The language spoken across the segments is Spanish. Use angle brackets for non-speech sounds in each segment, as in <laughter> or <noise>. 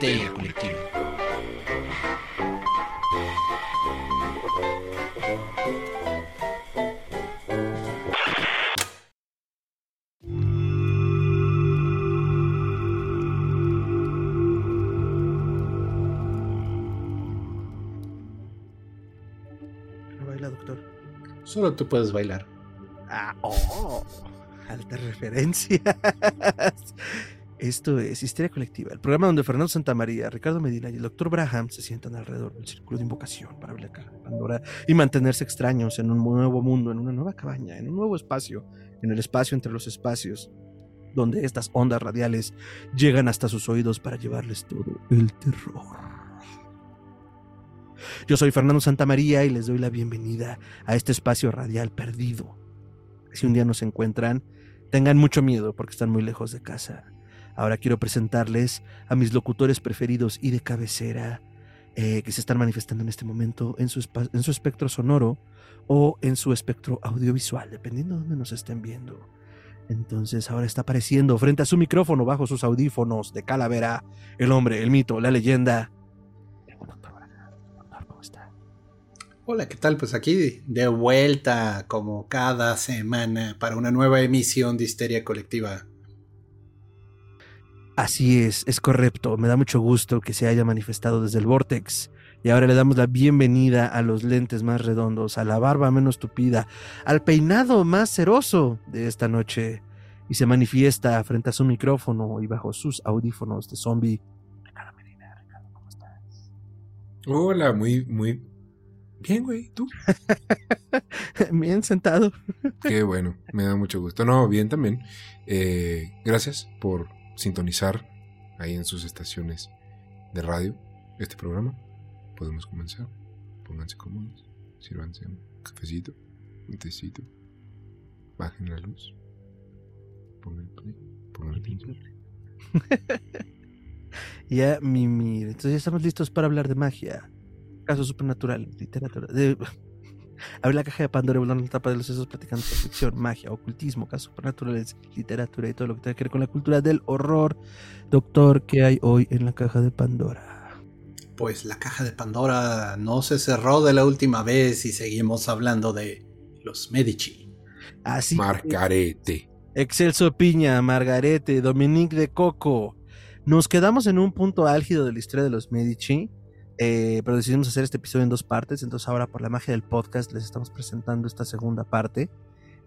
Histeria Colectiva. baila, doctor. Solo tú puedes bailar. Ah, oh, altas referencias. Esto es Histeria Colectiva, el programa donde Fernando Santamaría, Ricardo Medina y el doctor Braham se sientan alrededor del círculo de invocación para caja de Pandora y mantenerse extraños en un nuevo mundo, en una nueva cabaña, en un nuevo espacio, en el espacio entre los espacios, donde estas ondas radiales llegan hasta sus oídos para llevarles todo el terror. Yo soy Fernando Santamaría y les doy la bienvenida a este espacio radial perdido. Si un día nos encuentran, tengan mucho miedo porque están muy lejos de casa. Ahora quiero presentarles a mis locutores preferidos y de cabecera eh, que se están manifestando en este momento en su, espectro sonoro o en su espectro audiovisual, dependiendo de dónde nos estén viendo. Entonces ahora está apareciendo frente a su micrófono bajo sus audífonos de calavera el hombre, el mito, la leyenda. Hola, ¿qué tal? Pues aquí de vuelta como cada semana para una nueva emisión de Histeria Colectiva. Así es, es correcto. Me da mucho gusto que se haya manifestado desde el Vortex. Y ahora le damos la bienvenida a los lentes más redondos, a la barba menos tupida, al peinado más ceroso de esta noche. Y se manifiesta frente a su micrófono y bajo sus audífonos de zombie. Ricardo Medina, Ricardo, ¿cómo estás? Hola, muy, muy bien, güey. ¿Tú? <laughs> bien sentado. Qué bueno, me da mucho gusto. No, bien también. Eh, gracias por sintonizar ahí en sus estaciones de radio este programa. Podemos comenzar. Pónganse cómodos, sírvanse un cafecito, un tecito, bajen la luz, pongan el play, pongan el play. <laughs> ya, Mimi, entonces ya estamos listos para hablar de magia, casos supernatural, literatura, de... Abre la caja de Pandora y volando la tapa de los sesos platicando de ficción, magia, ocultismo, casos supernaturales, literatura y todo lo que tiene que ver con la cultura del horror. Doctor, ¿qué hay hoy en la caja de Pandora? Pues la caja de Pandora no se cerró de la última vez y seguimos hablando de los Medici. Así Margarete. Excelso Piña, Margarete, Dominique de Coco. Nos quedamos en un punto álgido de la historia de los Medici eh, pero decidimos hacer este episodio en dos partes, entonces ahora por la magia del podcast les estamos presentando esta segunda parte.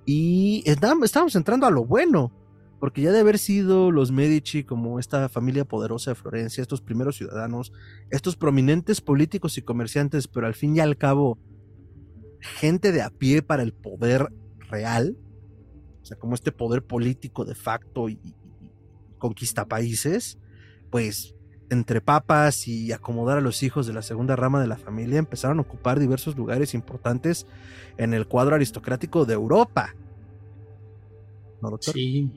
Y estamos entrando a lo bueno, porque ya de haber sido los Medici como esta familia poderosa de Florencia, estos primeros ciudadanos, estos prominentes políticos y comerciantes, pero al fin y al cabo gente de a pie para el poder real, o sea, como este poder político de facto y, y conquista países, pues entre papas y acomodar a los hijos de la segunda rama de la familia, empezaron a ocupar diversos lugares importantes en el cuadro aristocrático de Europa. ¿No, doctor? Sí.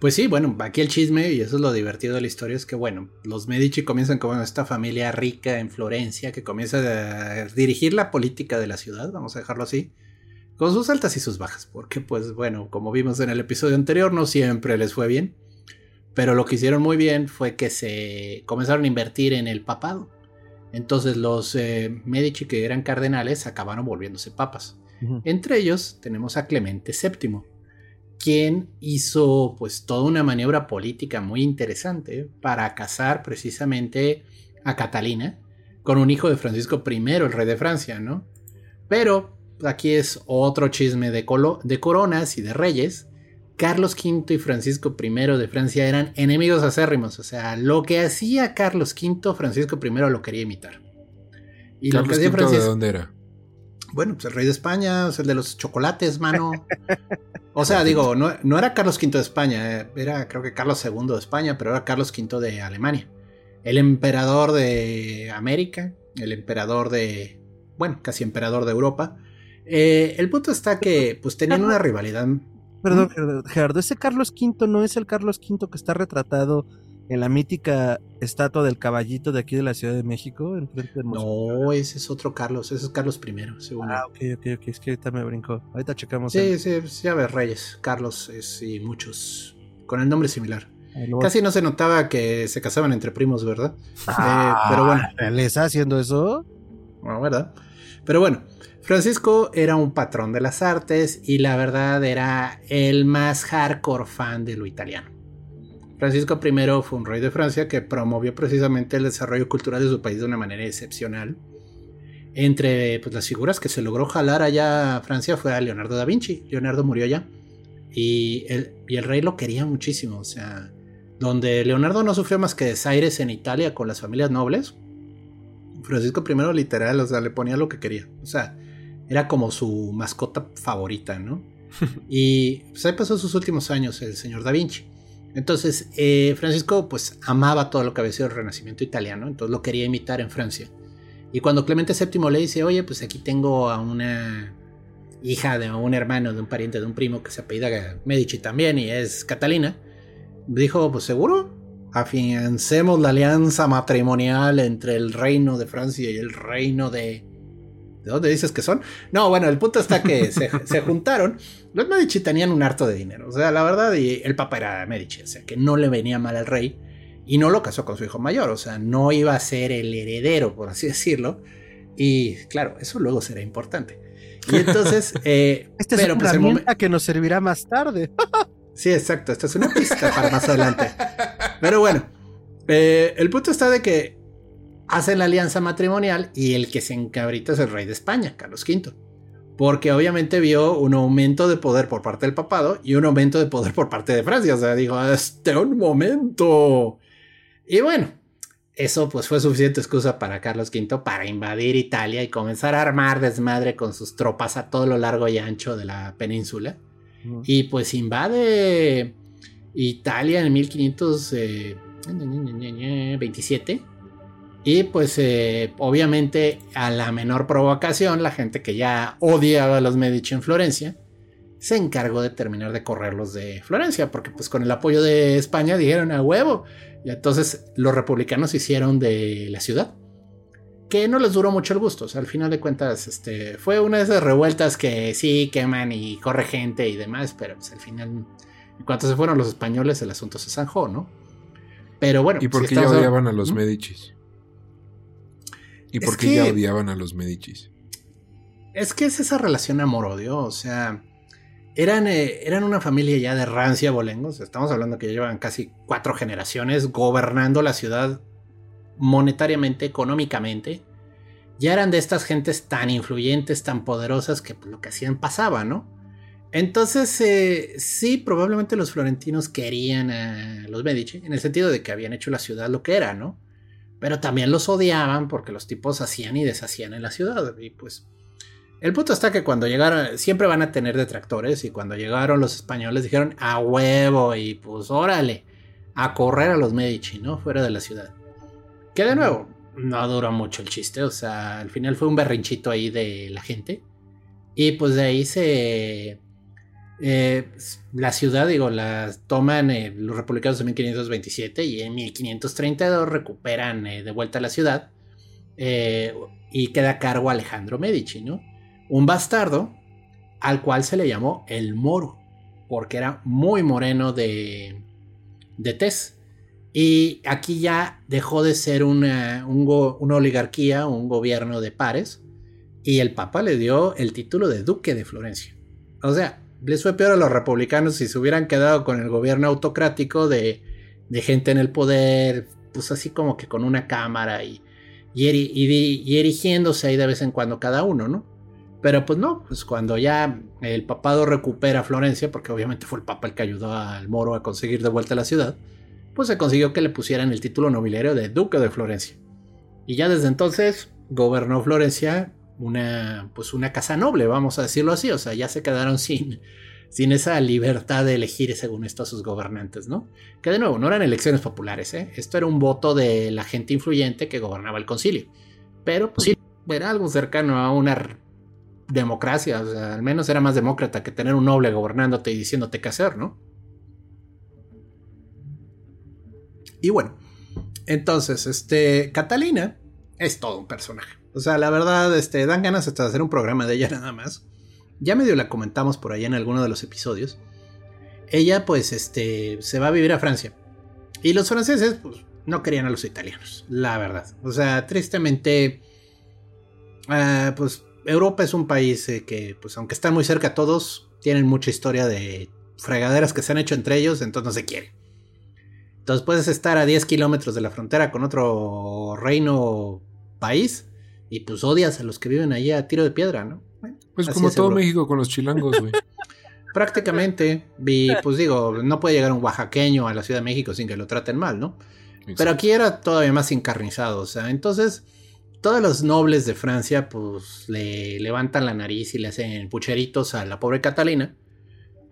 Pues sí, bueno, aquí el chisme, y eso es lo divertido de la historia, es que, bueno, los Medici comienzan como esta familia rica en Florencia, que comienza a dirigir la política de la ciudad, vamos a dejarlo así, con sus altas y sus bajas, porque, pues, bueno, como vimos en el episodio anterior, no siempre les fue bien. Pero lo que hicieron muy bien fue que se comenzaron a invertir en el papado. Entonces los eh, Medici que eran cardenales acabaron volviéndose papas. Uh -huh. Entre ellos tenemos a Clemente VII, quien hizo pues toda una maniobra política muy interesante para casar precisamente a Catalina con un hijo de Francisco I, el rey de Francia, ¿no? Pero aquí es otro chisme de, de coronas y de reyes, Carlos V y Francisco I de Francia eran enemigos acérrimos. O sea, lo que hacía Carlos V, Francisco I lo quería imitar. Y Carlos lo que hacía V Francisco, ¿De dónde era? Bueno, pues el rey de España, o sea, el de los chocolates, mano. <laughs> O sea, digo, no, no, era Carlos V de España, eh, era creo que Carlos II de España, pero era Carlos V de Alemania. El emperador de América, el emperador de, bueno, casi emperador de Europa. Eh, el punto está que pues tenían una rivalidad Perdón, Gerardo, ese Carlos V no es el Carlos V que está retratado en la mítica estatua del caballito de aquí de la Ciudad de México. no, ese es otro Carlos, ese es Carlos I, según Ah, ok, ok, ok, es que ahorita me brincó. Ahorita checamos. Sí, el... sí, ya ves, Reyes, Carlos es, y muchos con el nombre similar. Casi no se notaba que se casaban entre primos, ¿verdad? Ah, pero bueno. ¿Le está haciendo eso? No, ¿verdad? Pero bueno, Francisco era un patrón de las artes y la verdad era el más hardcore fan de lo italiano. Francisco I fue un rey de Francia que promovió precisamente el desarrollo cultural de su país de una manera excepcional. Entre pues, las figuras que se logró jalar allá a Francia fue a Leonardo da Vinci. Leonardo murió allá. Y el, y el rey lo quería muchísimo. O sea, donde Leonardo no sufrió más que desaires en Italia con las familias nobles, Francisco I literal, o sea, le ponía lo que quería. O sea, era como su mascota favorita, ¿no? <laughs> y pues ahí pasó sus últimos años el señor Da Vinci. Entonces, eh, Francisco pues amaba todo lo que había sido el Renacimiento italiano, entonces lo quería imitar en Francia. Y cuando Clemente VII le dice, oye, pues aquí tengo a una hija de un hermano, de un pariente, de un primo que se apellida Medici también y es Catalina, dijo, pues seguro, afiancemos la alianza matrimonial entre el reino de Francia y el reino de... ¿De dónde dices que son? No, bueno, el punto está que se, <laughs> juntaron. Los Medici tenían un harto de dinero. O sea, la verdad, y el papa era Medici, o sea, que no le venía mal al rey. Y no lo casó con su hijo mayor, o sea, no iba a ser el heredero, por así decirlo. Y claro, eso luego será importante. Y entonces, <laughs> eh, Esta es una pues, herramienta que nos servirá más tarde. <laughs> sí, exacto, esta es una pista para más adelante. Pero bueno, eh, el punto está de que hacen la alianza matrimonial y el que se encabrita es el rey de España, Carlos V. Porque obviamente vio un aumento de poder por parte del papado y un aumento de poder por parte de Francia. O sea, dijo, este un momento. Y bueno, eso pues fue suficiente excusa para Carlos V para invadir Italia y comenzar a armar desmadre con sus tropas a todo lo largo y ancho de la península. Y pues invade Italia en 1527. Eh, y pues eh, obviamente a la menor provocación, la gente que ya odiaba a los Medici en Florencia, se encargó de terminar de correrlos de Florencia, porque pues con el apoyo de España dijeron a huevo. Y entonces los republicanos hicieron de la ciudad. Que no les duró mucho el gusto. O sea, al final de cuentas, este, fue una de esas revueltas que sí queman y corre gente y demás, pero pues al final en cuanto se fueron los españoles, el asunto se zanjó, ¿no? Pero bueno. ¿Y por qué ya odiaban a los Medicis? ¿Y por qué ya odiaban a los Medicis? Es que es esa relación amor-odio, o sea, eran, eh, eran una familia ya de rancia bolengos, estamos hablando que ya llevan casi cuatro generaciones gobernando la ciudad monetariamente, económicamente. Ya eran de estas gentes tan influyentes, tan poderosas que pues, lo que hacían pasaba, ¿no? Entonces, eh, sí, probablemente los florentinos querían a los Medici, en el sentido de que habían hecho la ciudad lo que era, ¿no? Pero también los odiaban porque los tipos hacían y deshacían en la ciudad. Y pues, el punto está que cuando llegaron, siempre van a tener detractores, y cuando llegaron los españoles dijeron a huevo, y pues órale, a correr a los Medici, ¿no? Fuera de la ciudad. Que de nuevo, no duró mucho el chiste, o sea, al final fue un berrinchito ahí de la gente. Y pues de ahí se eh, la ciudad, digo, la toman eh, los republicanos en 1527 y en 1532 recuperan eh, de vuelta la ciudad y queda a cargo Alejandro Medici, ¿no? Un bastardo al cual se le llamó el Moro, porque era muy moreno de, de. Y aquí ya dejó de ser una, oligarquía, un gobierno de pares, y el Papa le dio el título de Duque de Florencia. O sea, les fue peor a los republicanos si se hubieran quedado con el gobierno autocrático de, gente en el poder, pues así como que con una cámara y, y, erigiéndose ahí de vez en cuando cada uno, ¿no? Pero pues no, pues cuando ya el papado recupera Florencia, porque obviamente fue el papa el que ayudó al moro a conseguir de vuelta la ciudad, pues se consiguió que le pusieran el título nobiliario de duque de Florencia. Y ya desde entonces gobernó Florencia una, pues una casa noble, vamos a decirlo así, o sea, ya se quedaron sin, sin esa libertad de elegir según esto a sus gobernantes, ¿no? Que de nuevo, no eran elecciones populares, ¿eh? Esto era un voto de la gente influyente que gobernaba el concilio. Pero pues sí, era algo cercano a una democracia, o sea, al menos era más demócrata que tener un noble gobernándote y diciéndote qué hacer, ¿no? Y bueno, entonces, este, Catalina es todo un personaje. O sea, la verdad, este, dan ganas hasta de hacer un programa de ella <laughs> nada más. Ya medio la comentamos por ahí en alguno de los episodios. Ella, pues, este, se va a vivir a Francia. Y los franceses, pues, no querían a los italianos, la verdad. O sea, tristemente, ah, pues Europa es un país eh, que, pues aunque está muy cerca a todos, tienen mucha historia de fregaderas que se han hecho entre ellos, entonces no se quiere. Entonces puedes estar a 10 kilómetros de la frontera con otro reino país y pues odias a los que viven allí a tiro de piedra, ¿no? pues como todo México con los chilangos, güey. <laughs> Prácticamente, y pues digo, no puede llegar un oaxaqueño a la Ciudad de México sin que lo traten mal, ¿no? Pero aquí era todavía más encarnizado, o sea, entonces todos los nobles de Francia pues le levantan la nariz y le hacen pucheritos a la pobre Catalina,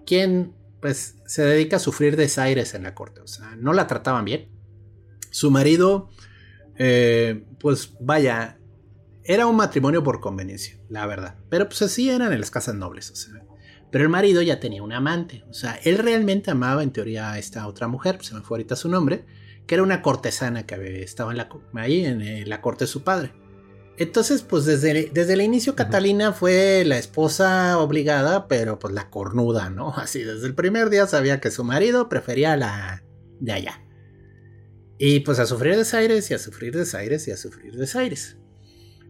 quien pues se dedica a sufrir desaires en la corte, o sea, no la trataban bien. Su marido, eh, pues vaya, era un matrimonio por conveniencia, la verdad, pero pues así eran en las casas nobles, o sea. Pero el marido ya tenía un amante, o sea, él realmente amaba en teoría a esta otra mujer, se me fue ahorita su nombre, que era una cortesana que estaba en la, ahí en la corte de su padre. Entonces, pues desde, desde el inicio Catalina fue la esposa obligada, pero pues la cornuda, ¿no? <laughs> Así, desde el primer día sabía que su marido prefería la de allá. Y pues a sufrir desaires y a sufrir desaires y a sufrir desaires.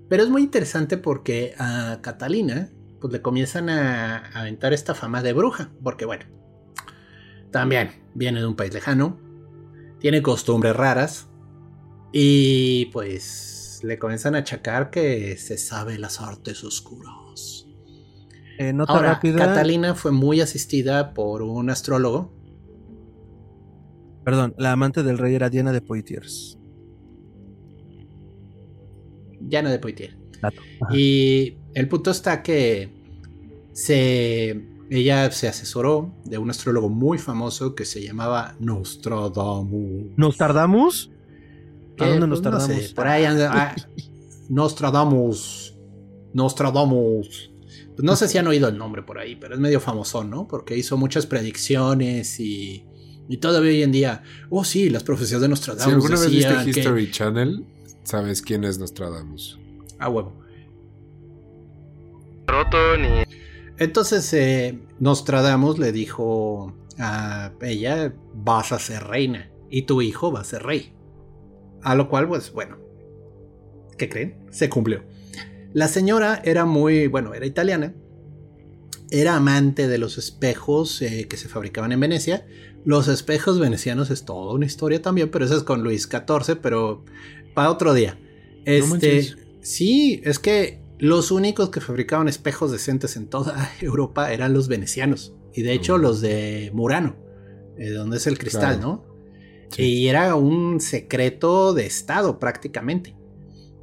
Pero es muy interesante porque a Catalina pues le comienzan a aventar esta fama de bruja, porque bueno, también viene de un país lejano, tiene costumbres raras y pues le comienzan a achacar que se sabe las artes oscuras. Eh, Ahora, Catalina fue muy asistida por un astrólogo. Perdón, la amante del rey era Diana de Poitiers. Diana de Poitiers. Y el punto está que se ella se asesoró de un astrólogo muy famoso que se llamaba Nostradamus. ¿Nostradamus? ¿A dónde pues, Nostradamus? por ahí anda. Ah, <laughs> Nostradamus. Nostradamus. Pues no sé si han oído el nombre por ahí, pero es medio famoso, ¿no? Porque hizo muchas predicciones y, y todavía hoy en día, oh sí, las profecías de Nostradamus. Si alguna vez viste History Channel, sabes quién es Nostradamus. Ah, huevo. Roto ni entonces eh, Nostradamus le dijo a ella, vas a ser reina y tu hijo va a ser rey. A lo cual, pues bueno, ¿qué creen? Se cumplió. La señora era muy, bueno, era italiana, era amante de los espejos eh, que se fabricaban en Venecia. Los espejos venecianos es toda una historia también, pero eso es con Luis XIV, pero para otro día. Este, sí, es que los únicos que fabricaban espejos decentes en toda <laughs> Europa eran los venecianos. Y de hecho, mm. los de Murano, eh, donde es el cristal, ¿no? Y era un secreto de Estado prácticamente.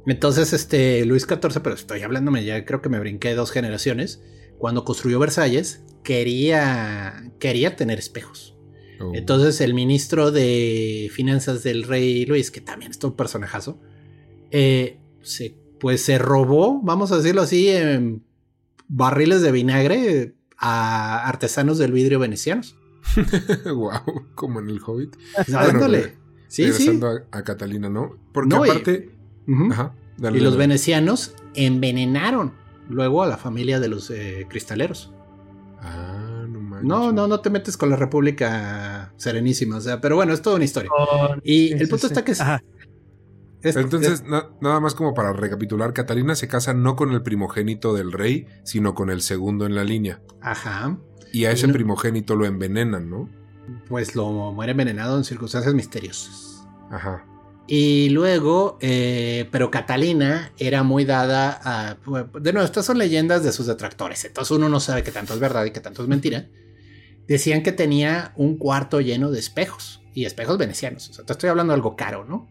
Entonces, este Luis XIV, pero estoy hablándome, ya creo que me brinqué dos generaciones. Cuando construyó Versalles, quería, quería tener espejos. Oh. Entonces, el ministro de Finanzas del rey Luis, que también es un personajazo, eh, se pues se robó, vamos a decirlo así, en barriles de vinagre a artesanos del vidrio venecianos. <laughs> wow, como en el Hobbit. Dándole. sí, sí. A, Catalina, ¿no? Porque aparte. Y, los venecianos envenenaron luego a la familia de los eh, cristaleros. Ah, no manches. No, no, no te metes con la República Serenísima, o sea, pero bueno, es toda una historia. y el punto está que entonces, nada más como para recapitular, Catalina se casa no con el primogénito del rey, sino con el segundo en la línea. Ajá. Y a ese primogénito lo envenenan, ¿no? Pues lo muere envenenado en circunstancias misteriosas. Ajá. Y luego, eh, pero Catalina era muy dada a... De nuevo, estas son leyendas de sus detractores, entonces uno no sabe qué tanto es verdad y qué tanto es mentira. Decían que tenía un cuarto lleno de espejos, y espejos venecianos. O sea, te estoy hablando de algo caro, ¿no?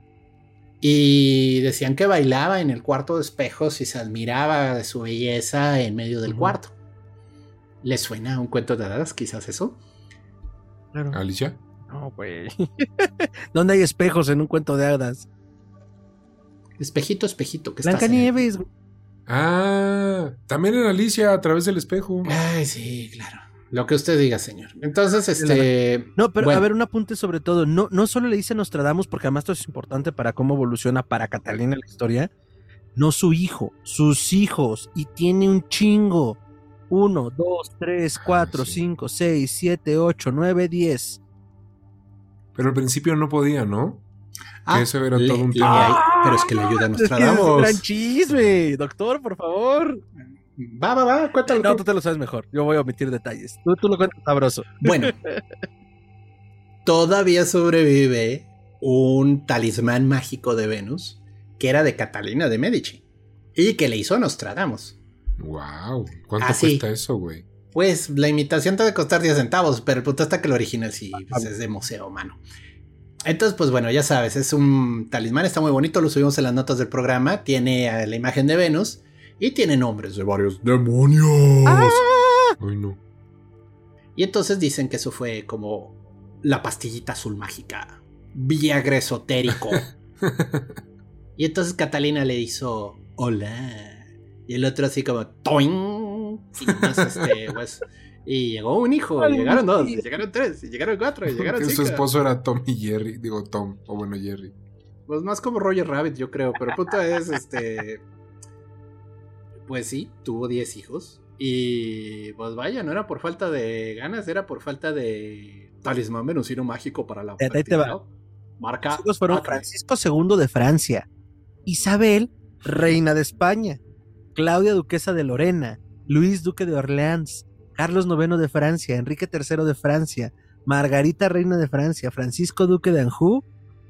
Y decían que bailaba en el cuarto de espejos y se admiraba de su belleza en medio del cuarto. ¿Le suena un cuento de hadas, quizás eso? ¿Alicia? No, güey. <laughs> ¿Dónde hay espejos en un cuento de hadas? Espejito, espejito. ¿qué Blanca Nieves. Ah, también en Alicia a través del espejo. Ay, sí, claro. Lo que usted diga, señor. Entonces, este. No, pero a ver, un apunte sobre todo. No, no solo le dice Nostradamus, porque además esto es importante para cómo evoluciona para Catalina la historia. No su hijo, sus hijos. Y tiene un chingo. Uno, dos, tres, ah, cuatro, cinco, seis, siete, ocho, nueve, diez. Pero al principio no podía, ¿no? Ah, eso era todo un tema. pero es que le ayuda a Nostradamus. Es, un gran chisme, doctor, por favor. Va, va, va, cuéntalo. No, tú te lo sabes mejor. Yo voy a omitir detalles. Tú, tú lo cuentas sabroso. Bueno, <laughs> todavía sobrevive un talismán mágico de Venus que era de Catalina de Medici y que le hizo a Nostradamus. Wow, ¿cuánto cuesta eso, güey? Pues la imitación te debe costar 10 centavos, pero el punto está que el original sí pues, es de museo, mano. Entonces, pues bueno, ya sabes, es un talismán, está muy bonito, lo subimos en las notas del programa, tiene la imagen de Venus y tiene nombres de varios demonios. ¡Ah! no. Y entonces dicen que eso fue como la pastillita azul mágica, Viagra esotérico. <laughs> y entonces Catalina le hizo hola. Y el otro así como toing. Y, este, <laughs> pues, y llegó un hijo, y llegaron dos, y llegaron tres, y llegaron cuatro, y <laughs> llegaron cinco. Su esposo era Tom y Jerry, digo Tom, o bueno, Jerry. Pues más como Roger Rabbit, yo creo, pero el punto es, este... Pues sí, tuvo diez hijos. Y pues vaya, no era por falta de ganas, era por falta de talismán venusino mágico para la Ahí te va. Marca. Los fueron Francisco II de Francia, Isabel, reina de España, Claudia, duquesa de Lorena, Luis, duque de Orleans, Carlos IX de Francia, Enrique III de Francia, Margarita, reina de Francia, Francisco, duque de Anjou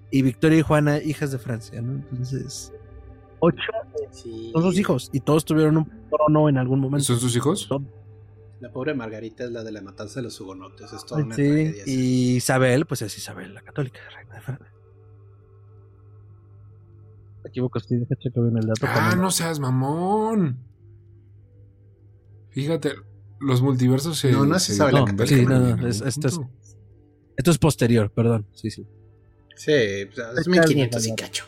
y Victoria y Juana, hijas de Francia, ¿no? Entonces, ocho son sus hijos y todos tuvieron un trono en algún momento. ¿Son sus hijos? La pobre Margarita es la de la matanza de los hugonotes. Es toda una sí, Y Isabel, pues es Isabel, la católica, reina de Francia. Me equivoco, estoy checo bien el dato. Ah, no seas mamón. Fíjate, los multiversos se. No, no se sabe la. Sí, no, no, esto, es, esto es posterior, perdón. Sí, sí. Sí, es 1500 y cacho.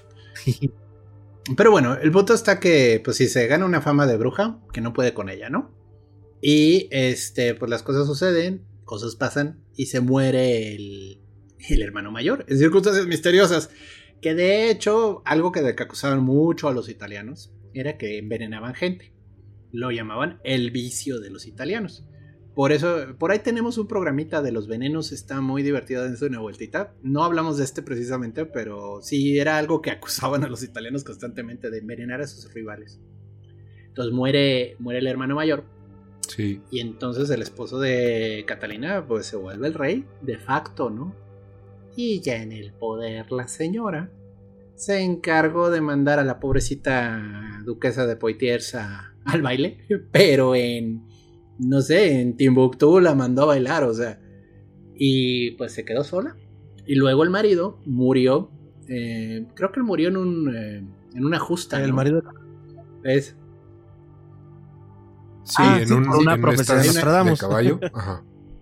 Pero bueno, el punto está que, pues si se gana una fama de bruja, que no puede con ella, ¿no? Y este, pues las cosas suceden, cosas pasan y se muere el, el hermano mayor en circunstancias misteriosas. Que de hecho, algo que, que acusaban mucho a los italianos era que envenenaban gente. Lo llamaban el vicio de los italianos. Por eso, por ahí tenemos un programita de los venenos, está muy divertido de una vueltita. No hablamos de este precisamente, pero sí era algo que acusaban a los italianos constantemente de envenenar a sus rivales. Entonces muere, muere el hermano mayor y entonces el esposo de Catalina pues se vuelve el rey de facto, ¿no? Y ya en el poder la señora se encargó de mandar a la pobrecita duquesa de Poitiers al baile, <laughs> pero en, no sé, en Timbuktu la mandó a bailar, o sea, y pues se quedó sola. Y luego el marido murió, eh, creo que él murió en un, eh, en una justa. El marido es Sí, ah, en, una profecía de Nostradamus. caballo.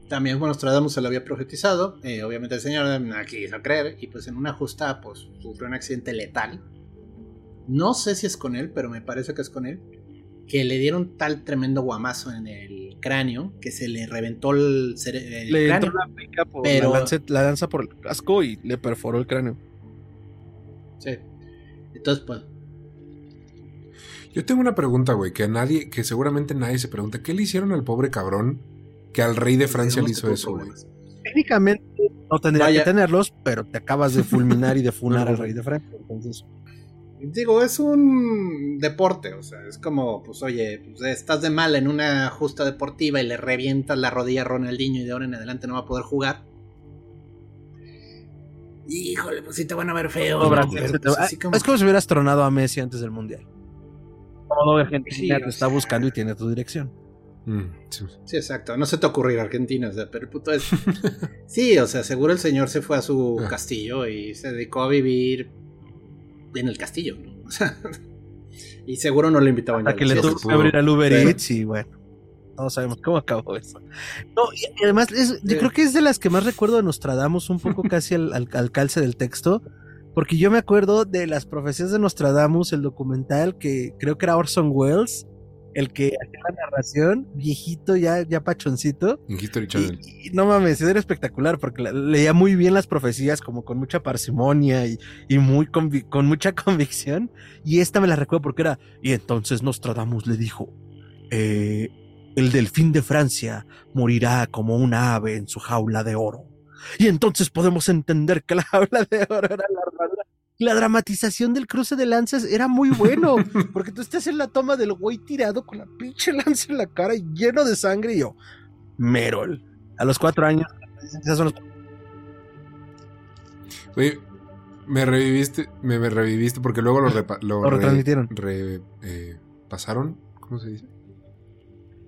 También bueno, Nostradamus se lo había profetizado. Eh, obviamente el señor no quiso creer. Y pues en una justa, pues sufrió un accidente letal. No sé si es con él, pero me parece que es con él. Que le dieron tal tremendo guamazo en el cráneo que se le reventó el, el le cráneo. la, pica por pero... la, lanza por el casco y le perforó el cráneo. Sí. Entonces, pues, yo tengo una pregunta, güey, que a nadie, que seguramente nadie se pregunta. ¿Qué le hicieron al pobre cabrón que al rey de Francia le hizo eso, güey? Técnicamente no tendría que tenerlos, pero te acabas de fulminar y de funar al rey de Francia. Entonces. Digo, es un deporte, o sea, es como, pues oye, pues, estás de mal en una justa deportiva y le revientas la rodilla a Ronaldinho y de ahora en adelante no va a poder jugar. Híjole, pues sí te van a ver feo. Pues, es como si hubieras tronado a Messi antes del Mundial todo Argentina te está buscando y tiene tu dirección. Mm, sí. exacto. No se te ocurrir Argentina, o sea, pero el puto es. <laughs> sí, o sea, seguro el señor se fue a su ah. castillo y se dedicó a vivir en el castillo, ¿no? <laughs> O sea, y seguro no le invitaban a que le tuvo que abrir al Uber Eats y bueno. Todos sabemos cómo acabó eso. No, y además, yo creo que es de las que más recuerdo de Nostradamus, un poco <laughs> casi al, al calce del texto porque yo me acuerdo de las profecías de Nostradamus, el documental que creo que era Orson Welles, el que hacía la narración, viejito, ya, ya pachoncito. Y, no mames, era espectacular porque leía muy bien las profecías, como con mucha parsimonia y, y muy con mucha <laughs> convicción. Y esta me la recuerdo porque era. Y entonces Nostradamus le dijo: eh, El delfín de Francia morirá como una ave en su jaula de oro Y entonces podemos entender que la <laughs> habla de oro era la armadura. La dramatización del cruce de lanzas era muy bueno, <laughs> porque tú estás en la toma del güey tirado con la pinche lanza en la cara y lleno de sangre y yo, Merol, a los cuatro años, esas son los... Oye, me reviviste, me, reviviste porque luego lo, <laughs> lo, retransmitieron. Eh, ¿Pasaron? ¿Cómo se dice?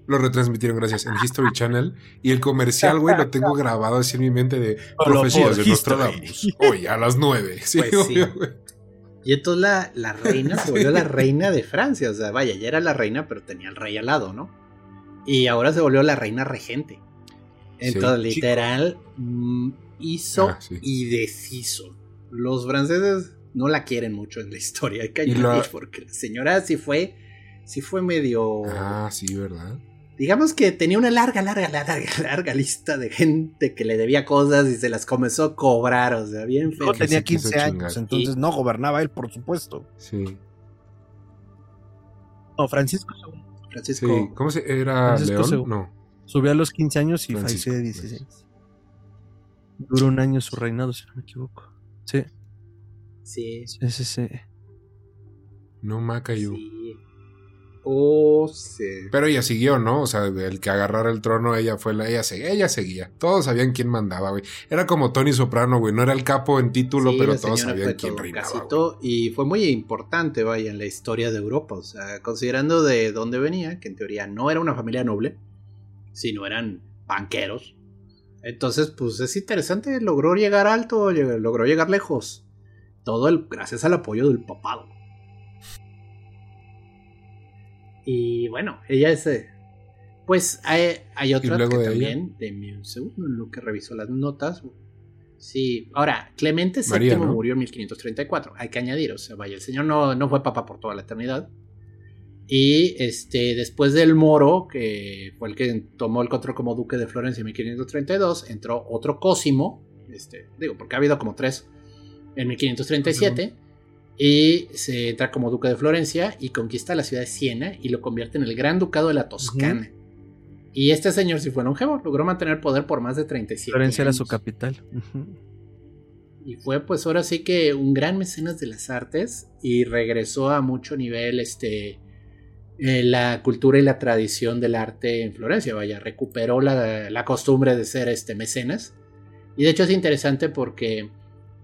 Lo retransmitieron, gracias, en History Channel. Y el comercial, güey, lo tengo grabado así en mi mente de profecías de Nostradamus. Hoy a las nueve. Sí, pues Y entonces la, la reina se volvió la <laughs> reina de Francia. O sea, vaya, ya era la reina, pero tenía el rey al lado, ¿no? Y ahora se volvió la reina regente. Entonces, literal, mm, hizo ah, y deshizo. Los franceses no la quieren mucho en la historia, hay que porque la señora sí fue, sí fue medio... Ah, sí, ¿verdad? Digamos que tenía una larga, larga, larga, <laughs> larga lista de gente que le debía cosas y se las comenzó a cobrar, o sea, bien feo. tenía 15 años, entonces no gobernaba él, por supuesto. Sí. No, Francisco Francisco. Sí. ¿Cómo se era León? No. Subió a los 15 años y falleció de 16. Duró un año su reinado, si no me equivoco. Sí. Sí. Sí, sí, sí. No Macayu. Sí. Pero ella siguió, ¿no? O sea, el que agarrara el trono, ella fue la, ella seguía, ella seguía. Todos sabían quién mandaba, güey. Era como Tony Soprano, güey. No era el capo en título, pero todos sabían quién reinaba. y fue muy importante, vaya, en la historia de Europa. O sea, considerando de dónde venía, que en teoría no era una familia noble, sino eran banqueros. Entonces, pues es interesante, logró llegar alto, logró llegar lejos. Todo el, gracias al apoyo del papado. Y bueno, ella es. Eh, pues hay, hay otra que también, de un segundo, en lo que revisó las notas. Sí, ahora, Clemente VII murió en 1534, hay que añadir, o sea, vaya, el señor no, no fue papa por toda la eternidad. Y este, después del Moro, que fue el que tomó el control como duque de Florencia en 1532, entró otro Cosimo, este, digo, porque ha habido como tres, en 1537 y se entra como duque de Florencia y conquista la ciudad de Siena y lo convierte en el gran ducado de la Toscana. Y este señor, si fue longevo, logró mantener poder por más de 37 Florencia era su capital. Y fue pues ahora sí que un gran mecenas de las artes y regresó a mucho nivel este, eh, la cultura y la tradición del arte en Florencia. Vaya, recuperó la, la costumbre de ser este mecenas. Y de hecho es interesante porque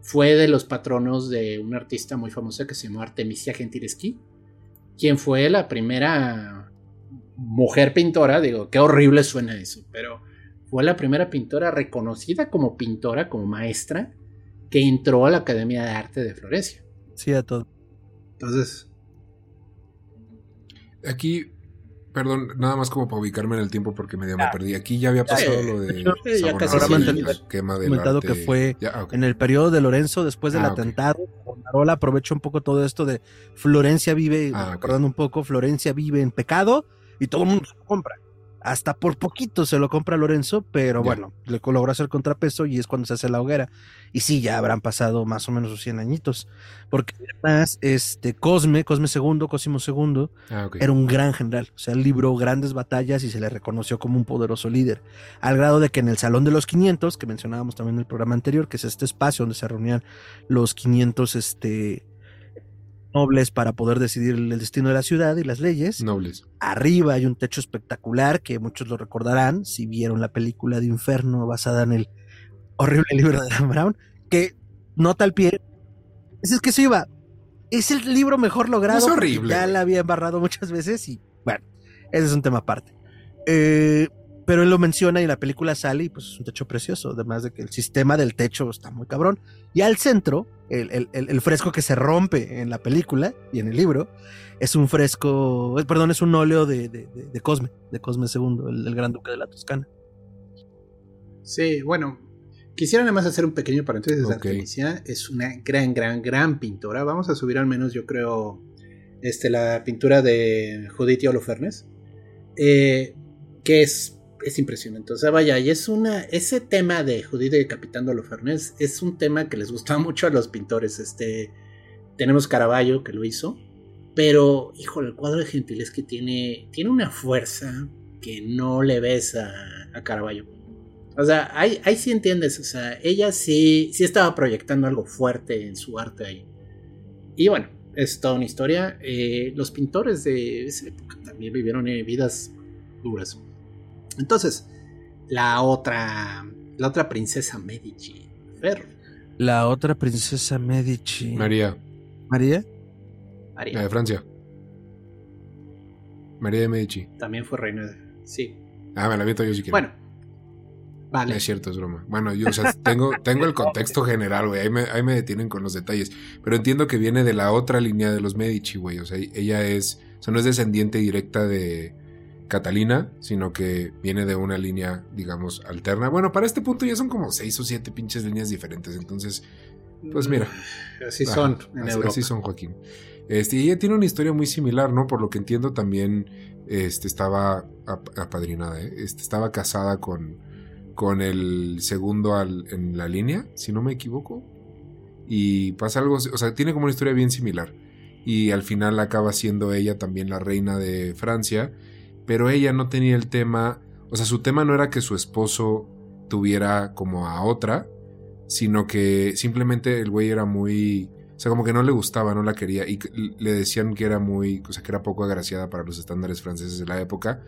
fue de los patronos de una artista muy famosa que se llamó Artemisia Gentileschi, quien fue la primera mujer pintora, digo, qué horrible suena eso, pero fue la primera pintora reconocida como pintora, como maestra, que entró a la Academia de Arte de Florencia. Sí, a todo. Entonces... Aquí Perdón, nada más como para ubicarme en el tiempo porque medio me perdí. Aquí ya había pasado lo de ya casi el quema del comentado que fue en el periodo de Lorenzo después del ah, atentado. Marola aprovechó un poco todo esto de Florencia vive, ah, recordando un poco, Florencia vive en pecado y todo el mundo se lo compra. Hasta por poquito se lo compra Lorenzo, pero bueno, le logró hacer contrapeso y es cuando se hace la hoguera. Y sí, ya habrán pasado más o menos sus 100 añitos. Porque además, este, Cosme, Cosme II, Cosimo II, ah, era un gran general. O sea, libró grandes batallas y se le reconoció como un poderoso líder. Al grado de que en el Salón de los 500, que mencionábamos también en el programa anterior, que es este espacio donde se reunían los 500, este nobles para poder decidir el destino de la ciudad y las leyes. Nobles. Arriba hay un techo espectacular que muchos lo recordarán si vieron la película de Inferno basada en el horrible <laughs> libro de Dan Brown, que nota al pie. Es que eso iba. Es el libro mejor logrado. Es horrible. Ya la había embarrado muchas veces y bueno, ese es un tema aparte. Eh, pero él lo menciona y en la película sale y pues es un techo precioso, además de que el sistema del techo está muy cabrón. Y al centro, el, fresco que se rompe en la película y en el libro, es un fresco, eh, perdón, es un óleo de, de, Cosme, de Cosme II, el, gran duque de la Toscana. Sí, bueno, quisiera nada más hacer un pequeño paréntesis. Okay. es una gran, gran, gran pintora. Vamos a subir al menos, yo creo, este, la pintura de Judith y Holofernes, eh, que es es impresionante. O sea, vaya, y es una. Ese tema de Judith decapitando a los es un tema que les gustaba <laughs> mucho a los pintores. Este. Tenemos Caravaggio que lo hizo. Pero, híjole, el cuadro de Gentiles que tiene. Tiene una fuerza que no le ves a, a Caravaggio. O sea, ahí, ahí sí entiendes, o sea, ella sí, sí estaba proyectando algo fuerte en su arte ahí. Y bueno, es toda una historia. Eh, los pintores de esa época también vivieron eh, vidas duras. Entonces, la otra, la otra princesa Medici, Fer. La otra princesa Medici. María. ¿María? María. La de Francia. María de Medici. También fue reina de... Sí. Ah, me la visto yo si quiero. Bueno, es cierto, es broma. Bueno, yo tengo, tengo el contexto general, güey. Ahí me, ahí me detienen con los detalles. Pero entiendo que viene de la otra línea de los Medici, güey. O sea, ella es. O sea, no es descendiente directa de Catalina, sino que viene de una línea, digamos, alterna. Bueno, para este punto ya son como seis o siete pinches líneas diferentes. Entonces, pues mira. Así son en así, así son, Joaquín. Este, y ella tiene una historia muy similar, ¿no? Por lo que entiendo también este, estaba apadrinada, ¿eh? este, estaba casada con con el segundo en la línea, si no me equivoco. Y pasa algo, o sea, tiene como una historia bien similar. Y al final acaba siendo ella también la reina de Francia, pero ella no tenía el tema, o sea, su tema no era que su esposo tuviera como a otra, sino que simplemente el güey era muy, o sea, como que no le gustaba, no la quería y le decían que era muy, o sea, que era poco agraciada para los estándares franceses de la época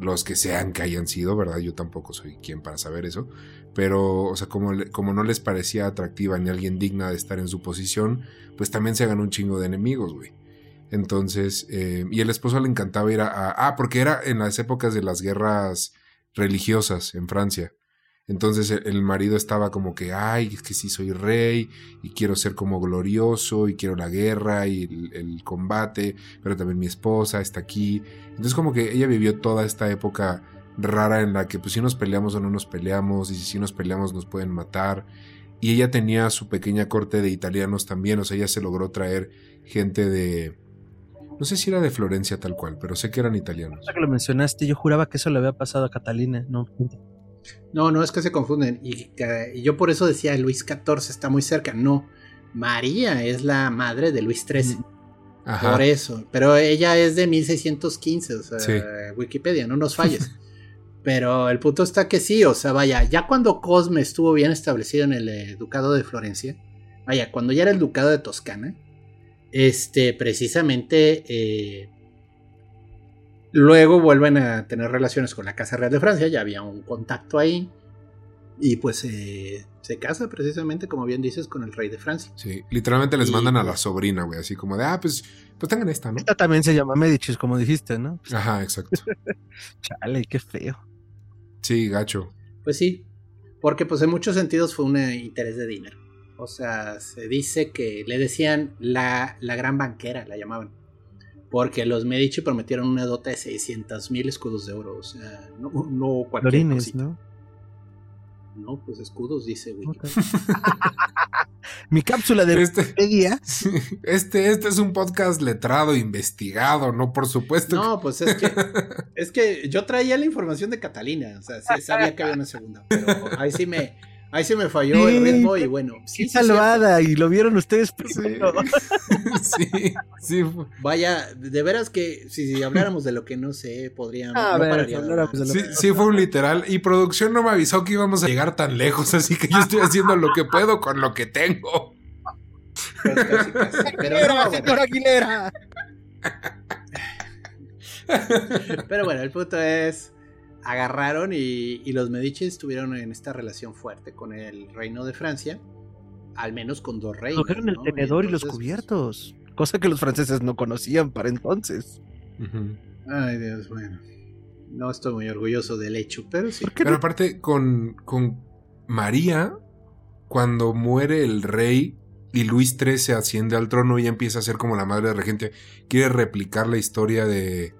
los que sean que hayan sido, ¿verdad? Yo tampoco soy quien para saber eso, pero, o sea, como, como no les parecía atractiva ni alguien digna de estar en su posición, pues también se ganó un chingo de enemigos, güey. Entonces, eh, y el esposo le encantaba ir a, Ah, porque era en las épocas de las guerras religiosas en Francia. Entonces el marido estaba como que, ay, es que sí soy rey y quiero ser como glorioso y quiero la guerra y el, combate, pero también mi esposa está aquí. Entonces como que ella vivió toda esta época rara en la que pues si nos peleamos o no nos peleamos y si nos peleamos nos pueden matar. Y ella tenía su pequeña corte de italianos también, o sea, ella se logró traer gente de... No sé si era de Florencia tal cual, pero sé que eran italianos. que lo mencionaste, yo juraba que eso le había pasado a Catalina, no. No, no, es que se confunden. Y, yo por eso decía Luis XIV está muy cerca. No, María es la madre de Luis XIII. Por eso. Pero ella es de 1615, o sea, Wikipedia, no nos <laughs> falles. Pero el punto está que sí, o sea, vaya, ya cuando Cosme estuvo bien establecido en el eh, Ducado de Florencia, vaya, cuando ya era el Ducado de Toscana, este, precisamente eh, Luego vuelven a tener relaciones con la Casa Real de Francia, ya había un contacto ahí. Y pues eh, se casa precisamente, como bien dices, con el rey de Francia. Sí, literalmente les mandan a la pues sobrina, güey, así como de, ah, pues, pues tengan esta, ¿no? Esta también se llama Medicis, como dijiste, ¿no? <laughs> Ajá, exacto. <laughs> Chale, qué feo. Sí, gacho. Pues sí, porque pues en muchos sentidos fue un eh, interés de dinero. O sea, se dice que le decían la, la gran banquera, la llamaban. Porque los Medici prometieron una dota de 600 mil escudos de oro. O sea, no, no cualquier ¿no? No, pues escudos, dice <laughs> Mi cápsula de este, este, este es un podcast letrado, investigado, ¿no? Por supuesto. No, pues es que, es que yo traía la información de Catalina. O sea, sabía que había una segunda. Pero ahí sí me, Ahí se me falló el ritmo y bueno. Sí, salvada, y lo vieron ustedes primero. <laughs> Sí, sí, Vaya, de veras que si, habláramos de lo que no sé, podríamos. Ah, no sí, sí, fue un literal. Y producción no me avisó que íbamos a llegar tan lejos, así que yo estoy haciendo lo que puedo con lo que tengo. <laughs> Pero no, señora Aguilera. <laughs> Pero bueno, el punto es agarraron y, los Medici estuvieron en esta relación fuerte con el reino de Francia, al menos con dos reyes. Cogieron el tenedor y, los cubiertos, cosa que los franceses no conocían para entonces. Ay, Dios, bueno. No estoy muy orgulloso del hecho, pero sí. Pero aparte, con, con María, cuando muere el rey y Luis XIII asciende al trono y empieza a ser como la madre de regente, quiere replicar la historia de,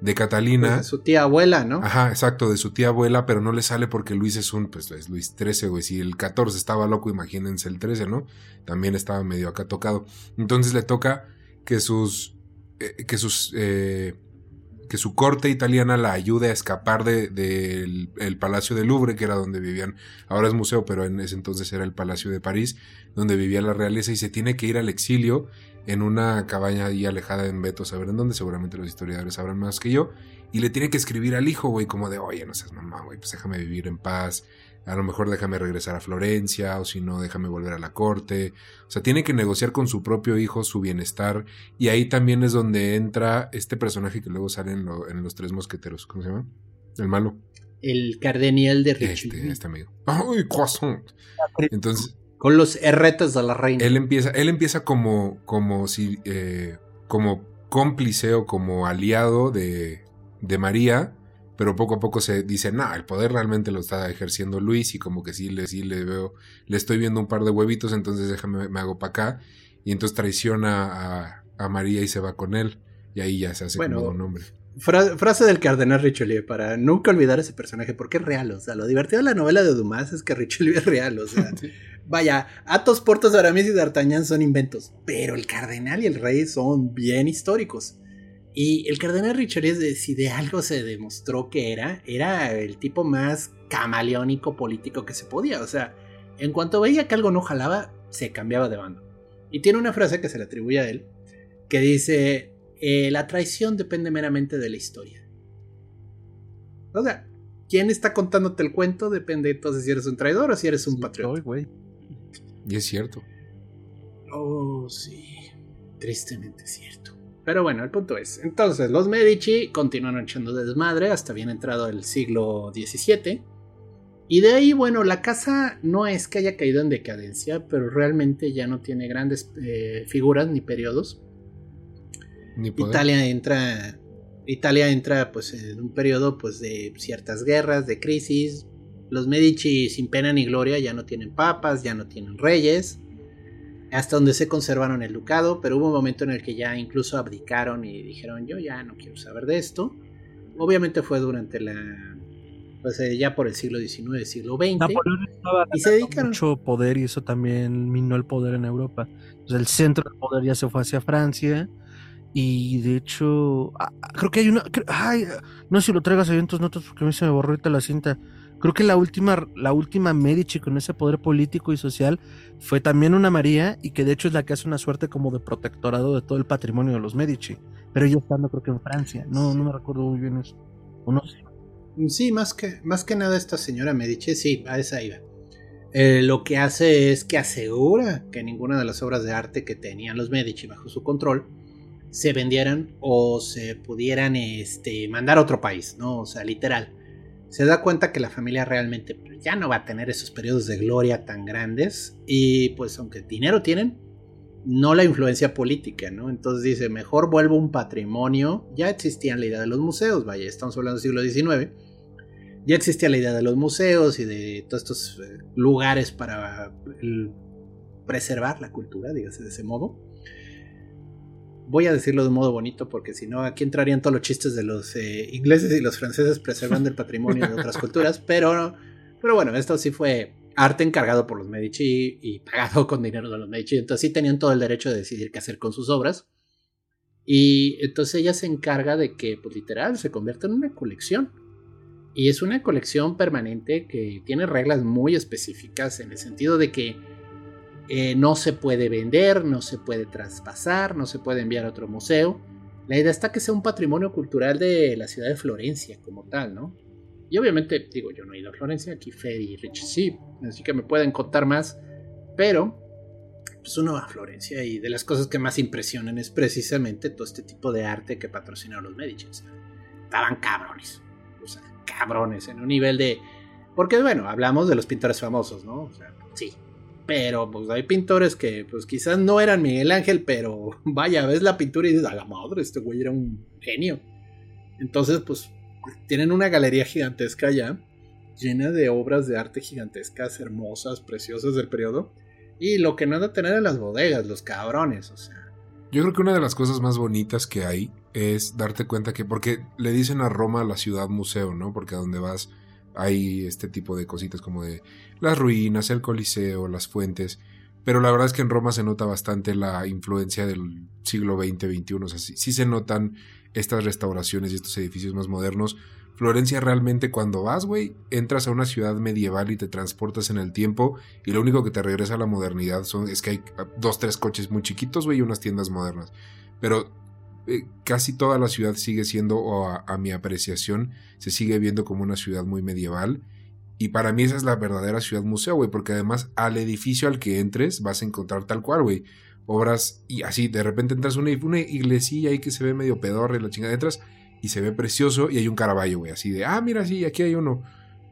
de Catalina. de su tía abuela, ¿no? Ajá, exacto, de su tía abuela, pero no le sale porque Luis es un, pues es Luis XIII, güey. Si el 14 estaba loco, imagínense el 13, ¿no? También estaba medio acá tocado. Entonces le toca que sus, eh, que sus, eh, que su corte italiana la ayude a escapar del de, el Palacio de Louvre, que era donde vivían, ahora es museo, pero en ese entonces era el Palacio de París, donde vivía la realeza y se tiene que ir al exilio en una cabaña ahí alejada en Beto, saber en dónde, seguramente los historiadores sabrán más que yo, y le tiene que escribir al hijo, güey, como de, oye, no seas mamá, güey, pues déjame vivir en paz, a lo mejor déjame regresar a Florencia, o si no, déjame volver a la corte. O sea, tiene que negociar con su propio hijo su bienestar. Y ahí también es donde entra este personaje que luego sale en, los tres mosqueteros. ¿Cómo se llama? El malo. El cardenal de Richie. Este, este amigo. ¡Ay, croissant! Entonces. Con los erretas de la reina. Él empieza, él empieza como, como si, eh, como cómplice o como aliado de, de María pero poco a poco se dice, no, el poder realmente lo está ejerciendo Luis y como que sí le, sí le veo, le estoy viendo un par de huevitos, entonces déjame, me hago para acá. Y entonces traiciona a, María y se va con él. Y ahí ya se hace como un hombre. Frase del cardenal Richelieu para nunca olvidar ese personaje, porque es real. O sea, lo divertido de la novela de Dumas es que Richelieu es real. O sea, <laughs> vaya, Atos, Portos, Aramis y D'Artagnan son inventos, pero el cardenal y el rey son bien históricos. Y el cardenal Richelieu, si de algo se demostró que era, era el tipo más camaleónico político que se podía. O sea, en cuanto veía que algo no jalaba, se cambiaba de bando. Y tiene una frase que se le atribuye a él, que dice, eh, la traición depende meramente de la historia. O sea, quién está contándote el cuento depende entonces si eres un traidor o si eres un patriota. Y es cierto. Oh, sí. Tristemente cierto. Pero bueno, el punto es, entonces los Medici continuaron echando desmadre hasta bien entrado el siglo XVII. Y de ahí, bueno, la casa no es que haya caído en decadencia, pero realmente ya no tiene grandes eh, figuras ni periodos. Italia entra, Italia entra pues en un periodo pues de ciertas guerras, de crisis. Los Medici sin pena ni gloria ya no tienen papas, ya no tienen reyes hasta donde se conservaron el ducado, pero hubo un momento en el que ya incluso abdicaron y dijeron yo ya no quiero saber de esto. Obviamente fue durante la, pues eh, ya por el siglo XIX, siglo XX. y se dedicaron mucho poder y eso también minó el poder en Europa. el centro del poder ya se fue hacia Francia y de hecho ah, creo que hay una, ay, no sé si lo traigas ahí en tus notas porque a mí se me borró ahorita la cinta Creo que la última, la última Medici con ese poder político y social fue también una María y que de hecho es la que hace una suerte como de protectorado de todo el patrimonio de los Medici. Pero ella estando creo que en Francia. No, no me recuerdo muy bien eso. Sí, más que, más que nada esta señora Medici, sí, a esa iba. Eh, lo que hace es que asegura que ninguna de las obras de arte que tenían los Medici bajo su control se vendieran o se pudieran este, mandar a otro país, ¿no? O sea, literal se da cuenta que la familia realmente pues, ya no va a tener esos periodos de gloria tan grandes y pues aunque dinero tienen, no la influencia política, ¿no? Entonces dice, mejor vuelvo un patrimonio, ya existía la idea de los museos, vaya, estamos hablando del siglo XIX, ya existía la idea de los museos y de todos estos eh, lugares para preservar la cultura, dígase de ese modo voy a decirlo de un modo bonito porque si no aquí entrarían todos los chistes de los eh, ingleses y los franceses preservando el patrimonio de otras culturas, <laughs> pero, pero bueno, esto sí fue arte encargado por los Medici y pagado con dinero de los Medici, entonces sí tenían todo el derecho de decidir qué hacer con sus obras. Y entonces ella se encarga de que, pues literal, se convierta en una colección. Y es una colección permanente que tiene reglas muy específicas en el sentido de que eh, no se puede vender, no se puede traspasar, no se puede enviar a otro museo. La idea está que sea un patrimonio cultural de la ciudad de Florencia como tal, ¿no? Y obviamente, digo, yo no he ido a Florencia, aquí Fede y Rich sí, así que me pueden contar más, pero pues uno va a Florencia y de las cosas que más impresionan es precisamente todo este tipo de arte que patrocinaron los Medici. estaban cabrones, o sea, cabrones, en un nivel de... Porque bueno, hablamos de los pintores famosos, ¿no? O sea, sí, pero pues hay pintores que pues quizás no eran Miguel Ángel, pero <laughs> vaya, ves la pintura y dices, a la madre, este güey era un genio. Entonces pues tienen una galería gigantesca ya, llena de obras de arte gigantescas, hermosas, preciosas del periodo. Y lo que no han de tener en las bodegas, los cabrones, o sea. Yo creo que una de las cosas más bonitas que hay es darte cuenta que, porque le dicen a Roma la ciudad museo, ¿no? Porque a donde vas hay este tipo de cositas como de las ruinas, el coliseo, las fuentes, pero la verdad es que en Roma se nota bastante la influencia del siglo XX, XXI. O sea, sí, se notan estas restauraciones y estos edificios más modernos. Florencia realmente cuando vas, güey, entras a una ciudad medieval y te transportas en el tiempo y lo único que te regresa a la modernidad son, es que hay dos, tres coches muy chiquitos, güey, y unas tiendas modernas. Pero eh, casi toda la ciudad sigue siendo, o a, mi apreciación, se sigue viendo como una ciudad muy medieval. Y para mí esa es la verdadera ciudad museo, güey, porque además al edificio al que entres vas a encontrar tal cual, güey. Obras y así, de repente entras a una, una iglesilla ahí que se ve medio pedorre, la chingada entras y se ve precioso y hay un caraballo, güey, así de, ah, mira, sí, aquí hay uno.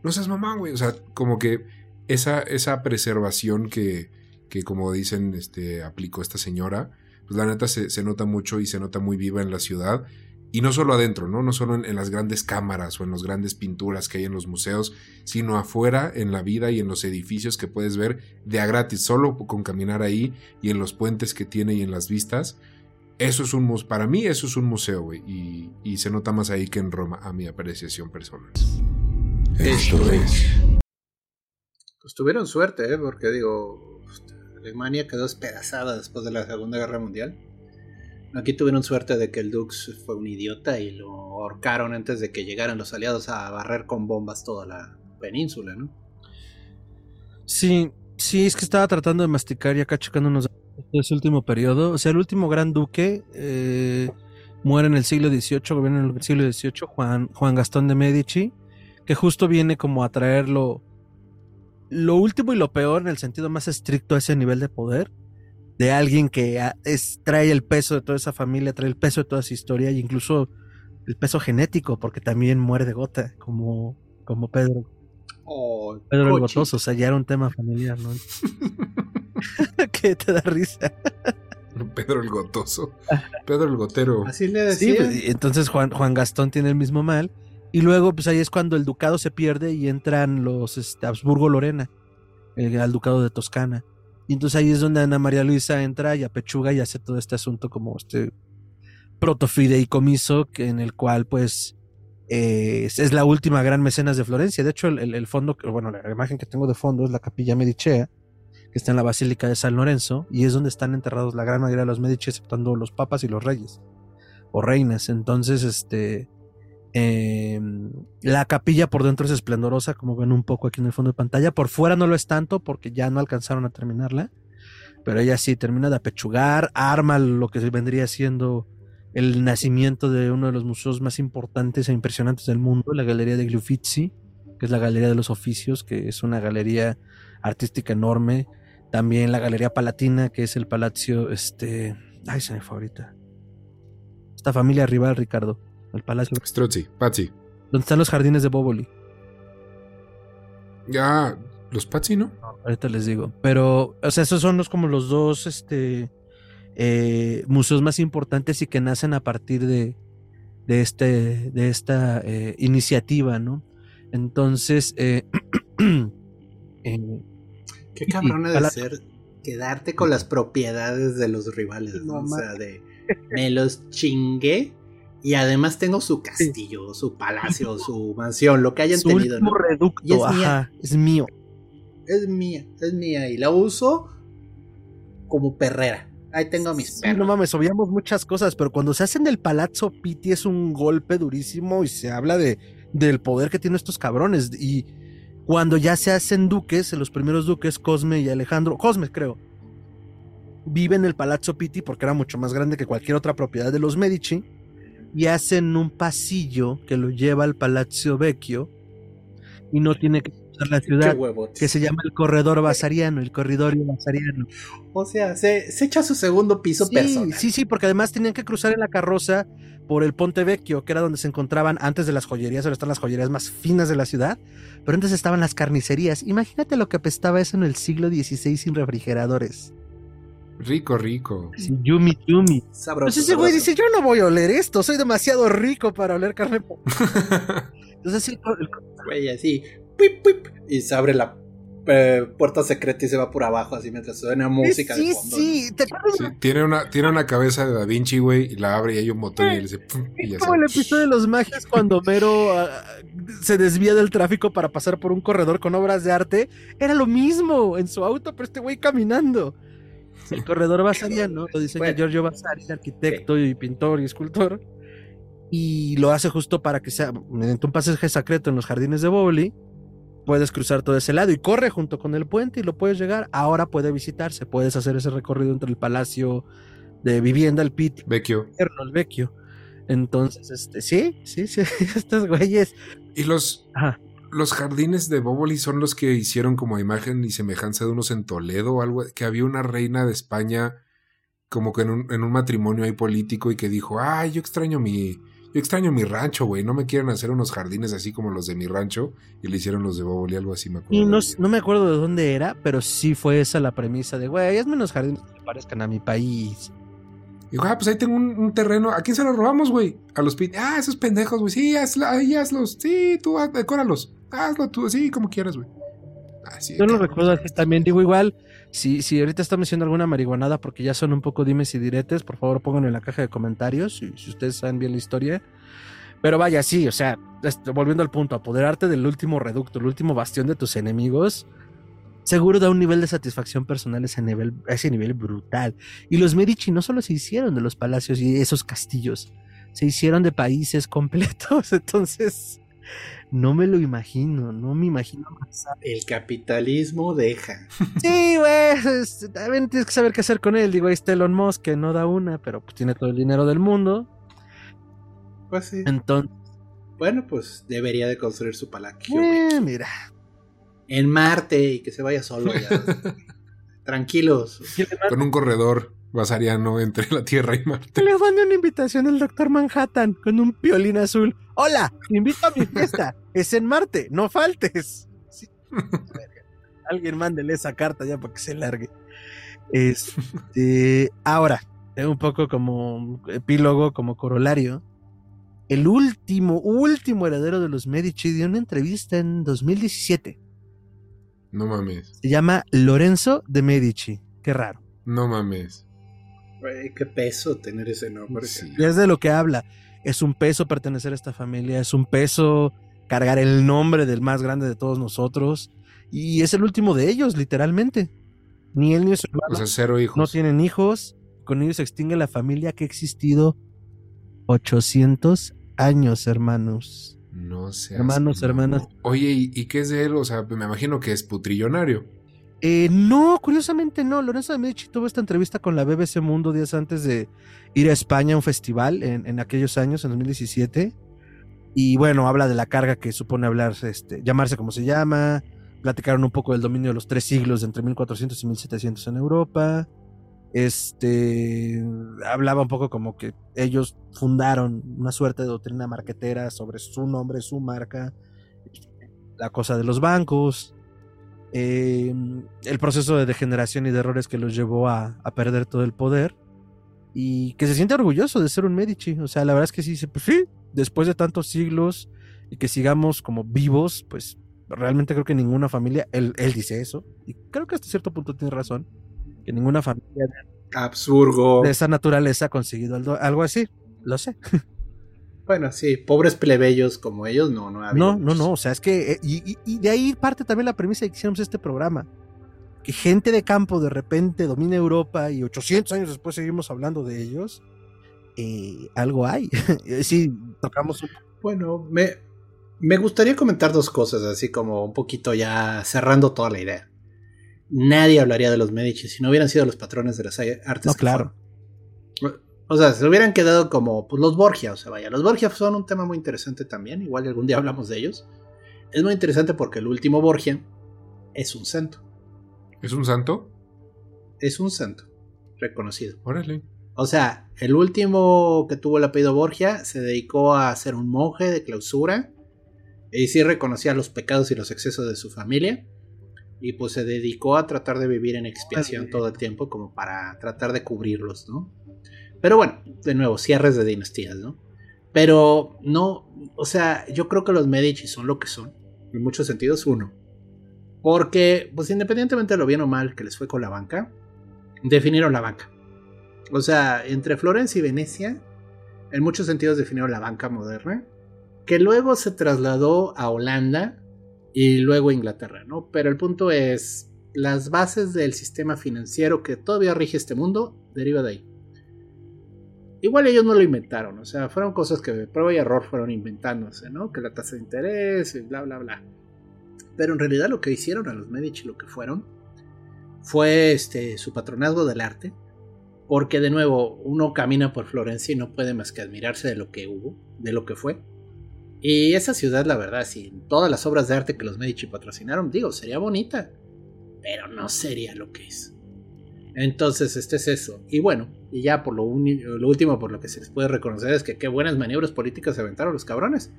No seas mamá, güey. O sea, como que esa, esa preservación que, que, como dicen, este, aplicó esta señora, pues la neta se, nota mucho y se nota muy viva en la ciudad. Y no solo adentro, ¿no? No solo en, las grandes cámaras o en las grandes pinturas que hay en los museos, sino afuera, en la vida y en los edificios que puedes ver de a gratis, solo con caminar ahí y en los puentes que tiene y en las vistas. Eso es un para mí eso es un museo, güey. Y, y, se nota más ahí que en Roma, a mi apreciación personal. Esto es. Pues tuvieron suerte, ¿eh? Porque digo, Alemania quedó despedazada después de la Segunda Guerra Mundial. Aquí tuvieron suerte de que el Dux fue un idiota y lo ahorcaron antes de que llegaran los aliados a barrer con bombas toda la península, ¿no? Sí, sí, es que estaba tratando de masticar y acá checándonos de ese último periodo. O sea, el último gran duque eh, muere en el siglo XVIII, gobierna en el siglo XVIII, Juan, Juan Gastón de Medici, que justo viene como a traerlo lo último y lo peor en el sentido más estricto a ese nivel de poder de alguien que es, trae el peso de toda esa familia, trae el peso de toda esa historia e incluso el peso genético, porque también muere de gota, como, como Pedro. Oh, Pedro el Gotoso, o sea, ya era un tema familiar, ¿no? <laughs> <laughs> que te da risa. Pedro el Gotoso. Pedro el Gotero. Así le decía. Sí, pues, entonces Juan, Juan Gastón tiene el mismo mal y luego, pues ahí es cuando el ducado se pierde y entran los este, Habsburgo-Lorena, al ducado de Toscana. Y entonces ahí es donde Ana María Luisa entra y apechuga y hace todo este asunto como este protofideicomiso en el cual pues eh, es la última gran mecenas de Florencia. De hecho, el, fondo, bueno, la imagen que tengo de fondo es la capilla Medicea, que está en la Basílica de San Lorenzo, y es donde están enterrados la gran mayoría de los Medici, exceptando los papas y los reyes o reinas. Entonces, este, Em, la capilla por dentro es esplendorosa, como ven un poco aquí en el fondo de pantalla. Por fuera no lo es tanto porque ya no alcanzaron a terminarla. Pero ella sí termina de apechugar, arma lo que vendría siendo el nacimiento de uno de los museos más importantes e impresionantes del mundo, la Galería de Gliuffizi, que es la Galería de los Oficios, que es una galería artística enorme. También la Galería Palatina, que es el palacio, este... Ay, se me fue ahorita. Esta familia rival, Ricardo el palacio. Strozzi, Pazzi. ¿Dónde están los jardines de Boboli? Ya, los Pazzi, ¿no? Ahorita les digo. Pero, o sea, esos son los como los dos este, eh, museos más importantes y que nacen a partir de, de, este, de esta eh, iniciativa, ¿no? Entonces, eh, <clears throat> qué cabrón de ser quedarte con las propiedades de los rivales, ¿no? o sea, de me los chingué y además tengo su castillo, su palacio, su mansión, lo que hayan tenido. ¿no? reducto, y es mía. Es mío. Es mía, es mía. Y la uso como perrera. Ahí tengo mis perros. no mames, obviamos muchas cosas, pero cuando se hacen el Palazzo Pitti es un golpe durísimo y se habla de, del poder que tienen estos cabrones. Y cuando ya se hacen duques, los primeros duques, Cosme y Alejandro, Cosme creo, viven en el Palazzo Pitti porque era mucho más grande que cualquier otra propiedad de los Medici y hacen un pasillo que lo lleva al Palazzo Vecchio y no tiene que cruzar la ciudad que se llama el corredor basariano, el corridorio basariano. O sea, se, echa su segundo piso sí, Sí, sí, porque además tenían que cruzar en la carroza por el Ponte Vecchio, que era donde se encontraban antes de las joyerías, ahora están las joyerías más finas de la ciudad, pero antes estaban las carnicerías. Imagínate lo que apestaba eso en el siglo XVI sin refrigeradores. Rico, rico. yumi, yumi. Sabroso. Entonces ese güey dice, yo no voy a oler esto, soy demasiado rico para oler carne. <laughs> Entonces el, güey así, pip, pip, y se abre la eh, puerta secreta y se va por abajo así mientras suena música sí, de fondo. Sí, sí, tiene una, tiene una cabeza de Da Vinci, güey, y la abre y hay un motor y le dice. es como el episodio de los magios cuando Mero ah, se desvía del tráfico para pasar por un corredor con obras de arte. Era lo mismo en su auto, pero este güey caminando. El corredor vasariano lo diseña Giorgio Vasari, arquitecto y pintor y escultor. Y lo hace justo para que sea, mediante un pasaje secreto en los jardines de Bowley, puedes cruzar todo ese lado y corre junto con el puente y lo puedes llegar. Ahora puede visitarse, puedes hacer ese recorrido entre el palacio de vivienda, el pit. Vecchio. El vecchio. Entonces, este, sí, sí, sí, <laughs> estos güeyes. Y los, los jardines de Boboli son los que hicieron como imagen y semejanza de unos en Toledo o algo, que había una reina de España como que en un, en un matrimonio ahí político y que dijo, ay, yo extraño mi, yo extraño mi rancho, güey. No me quieren hacer unos jardines así como los de mi rancho. Y le hicieron los de Boboli, algo así, me acuerdo. Y no, no, me acuerdo de dónde era, pero sí fue esa la premisa de, güey, hazme unos jardines que parezcan a mi país. Y dijo, ah, pues ahí tengo un, terreno. ¿A quién se lo robamos, güey? A los pit. Ah, esos pendejos, güey. Sí, hazlos. Sí, tú decóralos. Hazlo tú, sí, como quieras, güey. Yo lo recuerdo así también. Digo, igual, si, si ahorita está mencionando alguna marihuanada porque ya son un poco dimes y diretes, por favor pónganlo en la caja de comentarios si, si ustedes saben bien la historia. Pero vaya, sí, o sea, volviendo al punto, apoderarte del último reducto, el último bastión de tus enemigos, seguro da un nivel de satisfacción personal ese nivel, ese nivel brutal. Y los Medici no solo se hicieron de los palacios y esos castillos, se hicieron de países <laughs> completos. Entonces, no me lo imagino, no me imagino El capitalismo deja. <laughs> Sí, güey, también tienes que saber qué hacer con él. Digo, ahí está Elon Musk que no da una, pero pues tiene todo el dinero del mundo. Pues sí. Entonces. Bueno, pues debería de construir su palacio. Eh, mira. En Marte y que se vaya solo ya. <laughs> Tranquilos. Con un corredor basariano entre la Tierra y Marte. Le mando una invitación al Doctor Manhattan con un piolín azul. Hola, invito a mi fiesta. es en Marte, no faltes. <laughs> Alguien mándele esa carta ya para que se largue. Este, ahora, un poco como epílogo, como corolario el último, último heredero de los Medici dio una entrevista en 2017. No mames. Se llama Lorenzo de Medici. Qué raro. No mames. Qué peso tener ese nombre. Y es de lo que habla. Es un peso pertenecer a esta familia, es un peso cargar el nombre del más grande de todos nosotros. Y es el último de ellos, literalmente. Ni él ni su hermano. O sea, cero hijos. No tienen hijos. Con ellos se extingue la familia que ha existido 800 años, hermanos. No sé. Hermanos, hermanas. Oye, ¿y, qué es de él? O sea, me imagino que es putrillonario. Eh, no, curiosamente no. Lorenzo de Medici tuvo esta entrevista con la BBC Mundo días antes de ir a España a un festival en, aquellos años, en 2017. Y bueno, habla de la carga que supone hablar, este, llamarse como se llama. Platicaron un poco del dominio de los tres siglos entre 1400 y 1700 en Europa. Este hablaba un poco como que ellos fundaron una suerte de doctrina marquetera sobre su nombre, su marca, la cosa de los bancos, em, el proceso de degeneración y de errores que los llevó a, perder todo el poder y que se siente orgulloso de ser un Medici. O sea, la verdad es que sí, pues sí, después de tantos siglos y que sigamos como vivos, pues realmente creo que ninguna familia, él, él dice eso, y creo que hasta cierto punto tiene razón, que ninguna familia absurdo de esa naturaleza ha conseguido algo, así. Lo sé. <laughs> Bueno, sí, pobres plebeyos como ellos, no, no ha No, no, no, o sea, es que, eh, y, de ahí parte también la premisa de que hicimos este programa. Que gente de campo de repente domina Europa y 800 años después seguimos hablando de ellos. Eh, algo hay. <laughs> sí, tocamos un... Bueno, me, me gustaría comentar dos cosas, así como un poquito ya cerrando toda la idea nadie hablaría de los Medici si no hubieran sido los patrones de las artes. No, claro. O sea, se hubieran quedado como pues, los Borgia, o sea, vaya, los Borgia son un tema muy interesante también, igual algún día hablamos de ellos. Es muy interesante porque el último Borgia es un santo. ¿Es un santo? Es un santo, reconocido. Órale. O sea, el último que tuvo el apellido Borgia se dedicó a ser un monje de clausura y sí reconocía los pecados y los excesos de su familia y pues se dedicó a tratar de vivir en expiación todo el tiempo como para tratar de cubrirlos, ¿no? Pero bueno, de nuevo, cierres de dinastías, ¿no? Pero no, o sea, yo creo que los Medici son lo que son, en muchos sentidos. Uno, Porque, pues independientemente de lo bien o mal que les fue con la banca, definieron la banca. O sea, entre Florencia y Venecia, en muchos sentidos definieron la banca moderna, que luego se trasladó a Holanda y luego a Inglaterra, ¿no? Pero el punto es, las bases del sistema financiero que todavía rige este mundo deriva de ahí. Igual ellos no lo inventaron, o sea, fueron cosas que de prueba y error fueron inventándose, ¿no? Que la tasa de interés y bla, bla, bla. Pero en realidad lo que hicieron a los Medici, lo que fueron, fue este, su patronazgo del arte, porque de nuevo uno camina por Florencia y no puede más que admirarse de lo que hubo, de lo que fue. Y esa ciudad, la verdad, si todas las obras de arte que los Medici patrocinaron, digo, sería bonita, pero no sería lo que es. Entonces, este es eso. Y bueno, y ya por lo, lo último por lo que se les puede reconocer es que qué buenas maniobras políticas se aventaron los cabrones.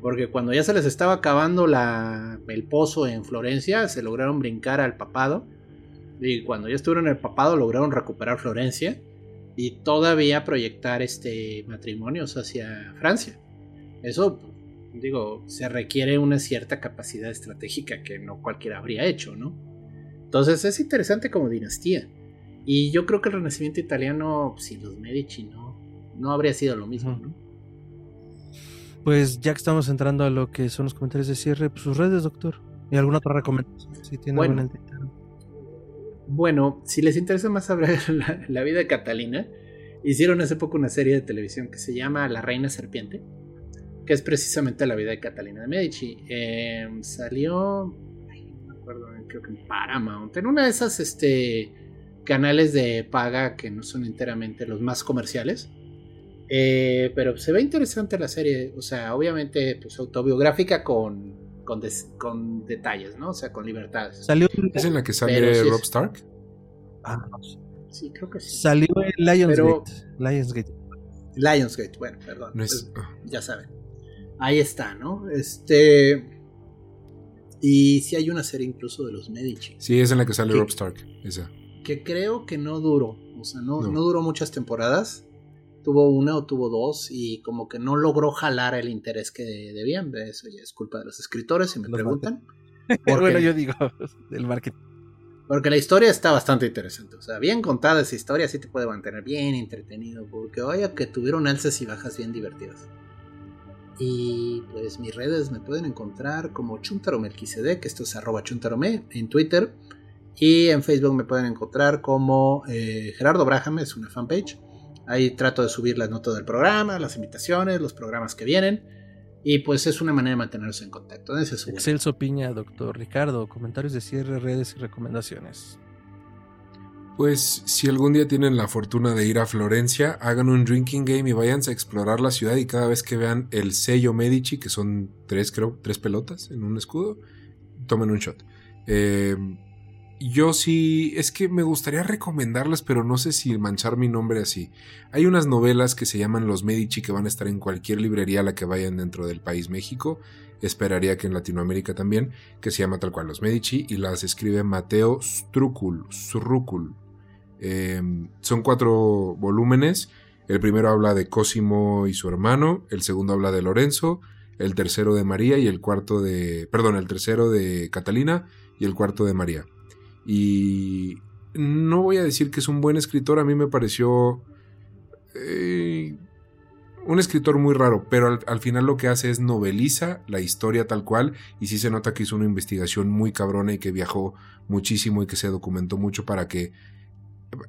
Porque cuando ya se les estaba acabando el pozo en Florencia, se lograron brincar al papado. Y cuando ya estuvieron en el papado, lograron recuperar Florencia. Y todavía proyectar este matrimonios hacia Francia. Eso, digo, se requiere una cierta capacidad estratégica que no cualquiera habría hecho, ¿no? Entonces es interesante como dinastía. Y yo creo que el Renacimiento italiano, sin los Medici, no, no habría sido lo mismo, ¿no? Pues ya que estamos entrando a lo que son los comentarios de cierre, pues sus redes, doctor. ¿Y alguna otra recomendación? Si tiene bueno, bueno, si les interesa más saber <laughs> la, vida de Catalina, hicieron hace poco una serie de televisión que se llama La Reina Serpiente, que es precisamente la vida de Catalina de Medici. Em, salió, no me acuerdo, creo que en Paramount, en una de esas este, canales de paga que no son enteramente los más comerciales. Eh, pero se ve interesante la serie, o sea, obviamente pues autobiográfica con, con, detalles, ¿no? O sea, con libertades. ¿Salió ¿Es en la que sale Rob Stark? Ah, sí, creo que sí. Salió en Lionsgate. Lionsgate. Lionsgate, bueno, perdón. Pues, ah. ya saben. Ahí está, ¿no? Este. Y si hay una serie incluso de los Medici. Sí, es en la que sale Rob Stark, esa. Que creo que no duró. O sea, no, no duró muchas temporadas tuvo una o tuvo dos y como que no logró jalar el interés que debían. Eso ya es culpa de los escritores, si me preguntan. <laughs> bueno, yo digo, <laughs> del marketing. Porque la historia está bastante interesante. O sea, bien contada esa historia sí te puede mantener bien entretenido. Porque vaya que tuvieron alzas y bajas bien divertidas. Y pues mis redes me pueden encontrar como Chuntaromelquisede, que esto es arroba chuntarome en Twitter. Y en Facebook me pueden encontrar como eh, Gerardo Braham, es una fanpage. Ahí trato de subir las notas del programa, las invitaciones, los programas que vienen. Y pues es una manera de mantenerse en contacto. Excelso Piña, doctor Ricardo, comentarios de cierre, redes y recomendaciones. Pues si algún día tienen la fortuna de ir a Florencia, hagan un drinking game y váyanse a explorar la ciudad y cada vez que vean el sello Medici, que son tres, creo, tres pelotas en un escudo, tomen un shot. Eh, yo sí, es que me gustaría recomendarlas, pero no sé si manchar mi nombre así. Hay unas novelas que se llaman Los Medici que van a estar en cualquier librería a la que vayan dentro del país México. Esperaría que en Latinoamérica también, que se llama tal cual Los Medici y las escribe Mateo Strucul. Em, son cuatro volúmenes. El primero habla de Cosimo y su hermano, el segundo habla de Lorenzo, el tercero de María y el cuarto de... Perdón, el tercero de Catalina y el cuarto de María. Y no voy a decir que es un buen escritor, a mí me pareció eh, un escritor muy raro, pero al, final lo que hace es noveliza la historia tal cual y sí se nota que hizo una investigación muy cabrona y que viajó muchísimo y que se documentó mucho para que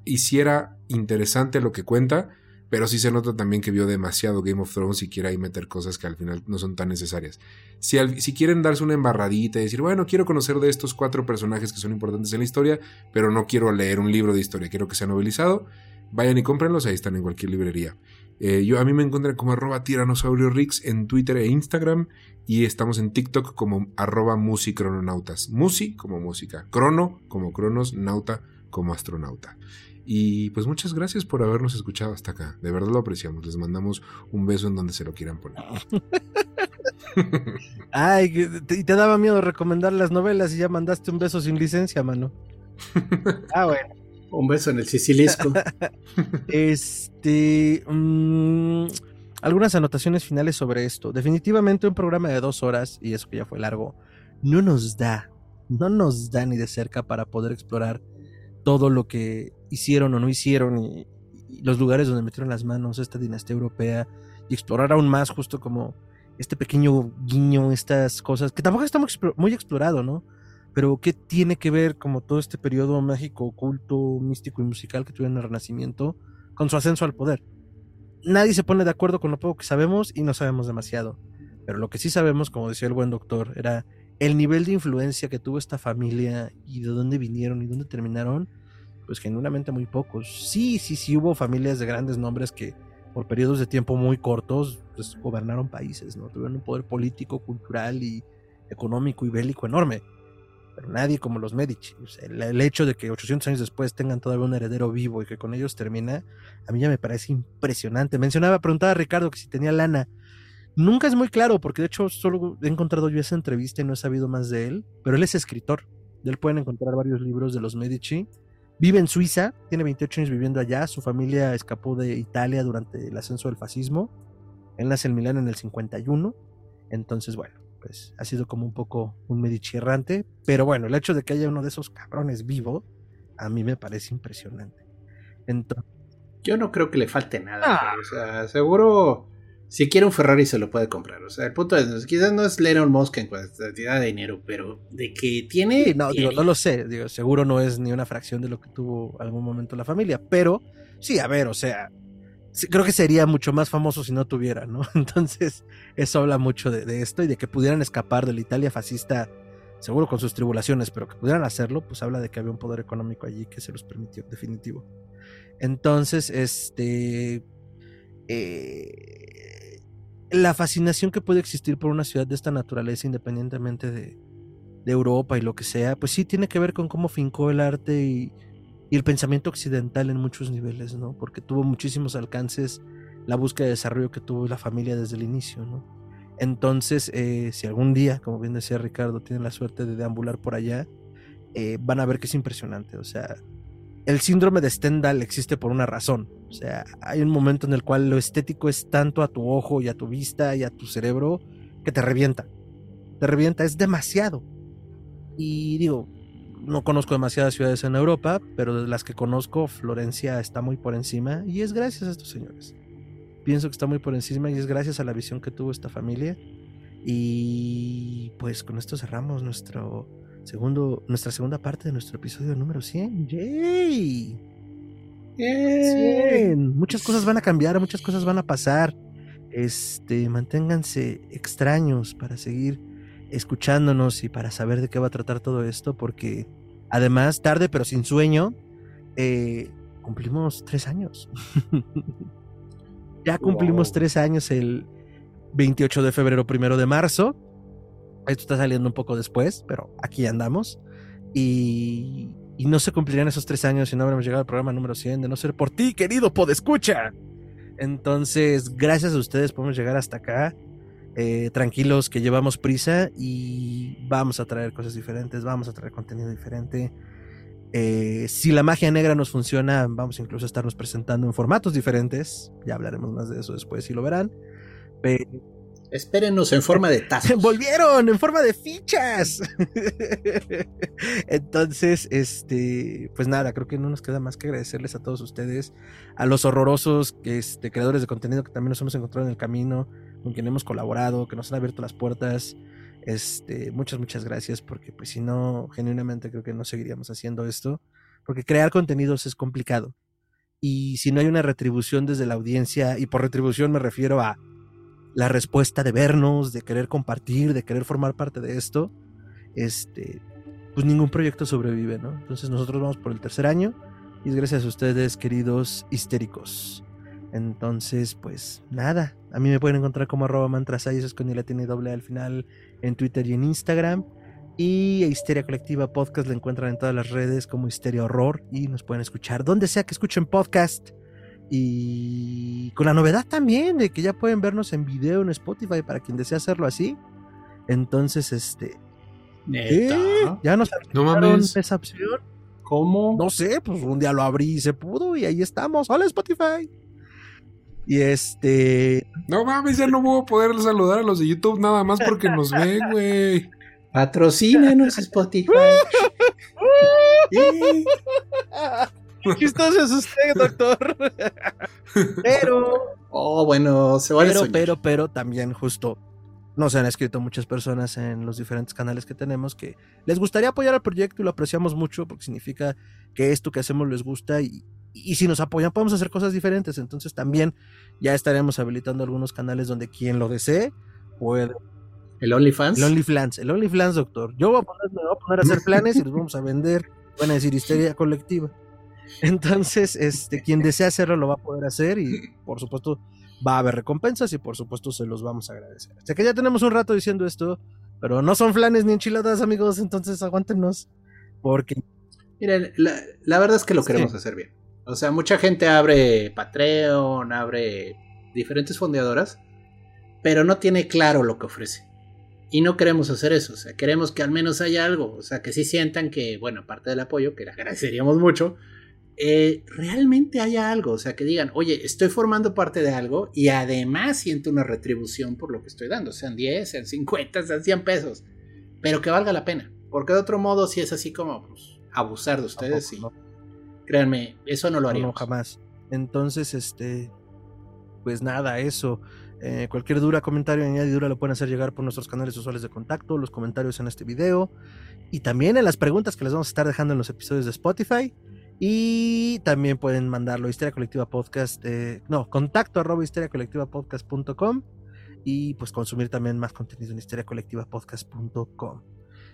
hiciera interesante lo que cuenta, pero sí se nota también que vio demasiado Game of Thrones y quiere ahí meter cosas que al final no son tan necesarias. Si, si, quieren darse una embarradita y decir, bueno, quiero conocer de estos cuatro personajes que son importantes en la historia, pero no quiero leer un libro de historia, quiero que sea novelizado, vayan y cómprenlos, ahí están en cualquier librería. Eh, yo, a mí me encuentran como arroba tiranosaurio Rix en Twitter e Instagram y estamos en TikTok como arroba musicrononautas. Musi como música, crono como cronos, nauta como astronauta. Y pues muchas gracias por habernos escuchado hasta acá. De verdad lo apreciamos. Les mandamos un beso en donde se lo quieran poner. <laughs> Ay, y te daba miedo recomendar las novelas y ya mandaste un beso sin licencia, mano. <laughs> ah, bueno. Un beso en el sicilisco. <laughs> este. Mm, algunas anotaciones finales sobre esto. Definitivamente un programa de dos horas, y eso que ya fue largo, no nos da no nos da ni de cerca para poder explorar todo lo que hicieron o no hicieron y, los lugares donde metieron las manos esta dinastía europea y explorar aún más justo como este pequeño guiño, estas cosas, que tampoco está muy, explorado, ¿no? Pero qué tiene que ver como todo este periodo mágico, oculto, místico y musical que tuvieron en el Renacimiento con su ascenso al poder. Nadie se pone de acuerdo con lo poco que sabemos y no sabemos demasiado. Pero lo que sí sabemos, como decía el buen doctor, era el nivel de influencia que tuvo esta familia y de dónde vinieron y dónde terminaron, pues genuinamente muy pocos. Sí, sí, sí hubo familias de grandes nombres que por periodos de tiempo muy cortos pues, gobernaron países, ¿no? Tuvieron un poder político, cultural y económico y bélico enorme. Pero nadie como los Medici. el, hecho de que 800 años después tengan todavía un heredero vivo y que con ellos termina, a mí ya me parece impresionante. Mencionaba, preguntaba a Ricardo que si tenía lana. Nunca es muy claro, porque de hecho solo he encontrado yo esa entrevista y no he sabido más de él, pero él es escritor. De él pueden encontrar varios libros de los Medici. Vive en Suiza, tiene 28 años viviendo allá, su familia escapó de Italia durante el ascenso del fascismo. Él nace en Milán en el 51, entonces bueno, pues ha sido como un poco un Medici errante, pero bueno, el hecho de que haya uno de esos cabrones vivo, a mí me parece impresionante. Entonces, yo no creo que le falte nada, ah. o sea, seguro si quiere un Ferrari se lo puede comprar. O sea, el punto es, quizás no es Lennon Musk en cantidad de dinero, pero de que tiene... no, digo, no lo sé, digo, seguro no es ni una fracción de lo que tuvo algún momento la familia, pero sí, a ver, o sea, creo que sería mucho más famoso si no tuviera, ¿no? <laughs> Entonces, eso habla mucho de, de, esto y de que pudieran escapar de la Italia fascista, seguro con sus tribulaciones, pero que pudieran hacerlo, pues habla de que había un poder económico allí que se los permitió, definitivo. Entonces, este... Eh, la fascinación que puede existir por una ciudad de esta naturaleza, independientemente de, Europa y lo que sea, pues sí tiene que ver con cómo fincó el arte y, el pensamiento occidental en muchos niveles, ¿no? Porque tuvo muchísimos alcances la búsqueda de desarrollo que tuvo la familia desde el inicio, ¿no? Entonces, eh, si algún día, como bien decía Ricardo, tienen la suerte de deambular por allá, eh, van a ver que es impresionante. O sea, el síndrome de Stendhal existe por una razón. O sea, hay un momento en el cual lo estético es tanto a tu ojo y a tu vista y a tu cerebro que te revienta. Te revienta, es demasiado. Y digo, no conozco demasiadas ciudades en Europa, pero de las que conozco, Florencia está muy por encima y es gracias a estos señores. Pienso que está muy por encima y es gracias a la visión que tuvo esta familia. Y pues con esto cerramos nuestro segundo, nuestra segunda parte de nuestro episodio número 100. ¡Yay! 100. Muchas cosas van a cambiar, muchas cosas van a pasar. Este, manténganse extraños para seguir escuchándonos y para saber de qué va a tratar todo esto, porque además, tarde pero sin sueño, eh, cumplimos tres años. <laughs> ya cumplimos tres años el 28 de febrero, primero de marzo. Esto está saliendo un poco después, pero aquí andamos. Y, no se cumplirían esos tres años si no hubiéramos llegado al programa número 100, de no ser por ti, querido Podescucha. Entonces, gracias a ustedes podemos llegar hasta acá. Eh, tranquilos que llevamos prisa y vamos a traer cosas diferentes, vamos a traer contenido diferente. Eh, si la magia negra nos funciona, vamos incluso a estarnos presentando en formatos diferentes. Ya hablaremos más de eso después, si lo verán. Pero Espérenos en forma de tazos. <laughs> Volvieron en forma de fichas. <laughs> Entonces, este, pues nada, creo que no nos queda más que agradecerles a todos ustedes, a los horrorosos este, creadores de contenido que también nos hemos encontrado en el camino, con quien hemos colaborado, que nos han abierto las puertas. Este, muchas, muchas gracias, porque pues si no, genuinamente creo que no seguiríamos haciendo esto, porque crear contenidos es complicado. Y si no hay una retribución desde la audiencia, y por retribución me refiero a la respuesta de vernos, de querer compartir, de querer formar parte de esto, este, pues ningún proyecto sobrevive, ¿no? Entonces nosotros vamos por el tercer año y es gracias a ustedes, queridos histéricos. Entonces, pues nada, a mí me pueden encontrar como arroba mantrasayas con la tiene al final en Twitter y en Instagram. Y Histeria Colectiva Podcast la encuentran en todas las redes como Histeria Horror y nos pueden escuchar donde sea que escuchen podcast. Y con la novedad también de que ya pueden vernos en video en Spotify para quien desea hacerlo así. Entonces, este. ¿Neta? Ya nos no mames. esa opción. ¿Cómo? No sé, pues un día lo abrí y se pudo y ahí estamos. Hola Spotify. Y este. No mames, ya no voy a poder saludar a los de YouTube nada más porque nos ven, güey. Patrocínanos Spotify. <laughs> <laughs> ¿Qué estás usted, doctor? pero. Oh, bueno, se vale Pero, pero, pero también, justo nos han escrito muchas personas en los diferentes canales que tenemos que les gustaría apoyar al proyecto y lo apreciamos mucho porque significa que esto que hacemos les gusta y, si nos apoyan podemos hacer cosas diferentes. Entonces también ya estaremos habilitando algunos canales donde quien lo desee puede. ¿El OnlyFans? El OnlyFans, el OnlyFans, doctor. Yo voy a poner, voy a poner a hacer <laughs> planes y los vamos a vender. Van a decir histeria colectiva. Entonces, este, quien desea hacerlo lo va a poder hacer y por supuesto va a haber recompensas y por supuesto se los vamos a agradecer. O sea que ya tenemos un rato diciendo esto, pero no son flanes ni enchiladas, amigos, entonces aguántenos porque... Miren, la, verdad es que lo queremos hacer bien. O sea, mucha gente abre Patreon, abre diferentes fondeadoras, pero no tiene claro lo que ofrece. Y no queremos hacer eso, o sea, queremos que al menos haya algo, o sea, que sí sientan que, bueno, aparte del apoyo, que le agradeceríamos mucho, eh, realmente haya algo, o sea, que digan, oye, estoy formando parte de algo y además siento una retribución por lo que estoy dando, sean 10, sean 50, sean 100 pesos, pero que valga la pena, porque de otro modo, si es así como pues, abusar de ustedes, y, créanme, eso no lo haríamos. No, jamás. Entonces, este, pues nada, eso. Eh, cualquier dura comentario, añadidura lo pueden hacer llegar por nuestros canales usuales de contacto, los comentarios en este video y también en las preguntas que les vamos a estar dejando en los episodios de Spotify. Y también pueden mandarlo Histeria Colectiva Podcast, eh, no, contacto arroba histeriacolectivapodcast.com y pues consumir también más contenido en histeriacolectivapodcast.com.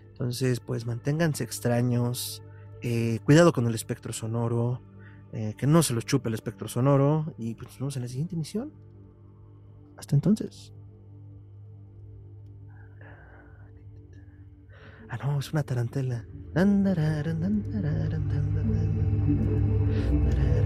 Entonces, pues manténganse extraños, eh, cuidado con el espectro sonoro, eh, que no se los chupe el espectro sonoro y pues nos vemos en la siguiente emisión. Hasta entonces. Ah, no, es una tarantela. but I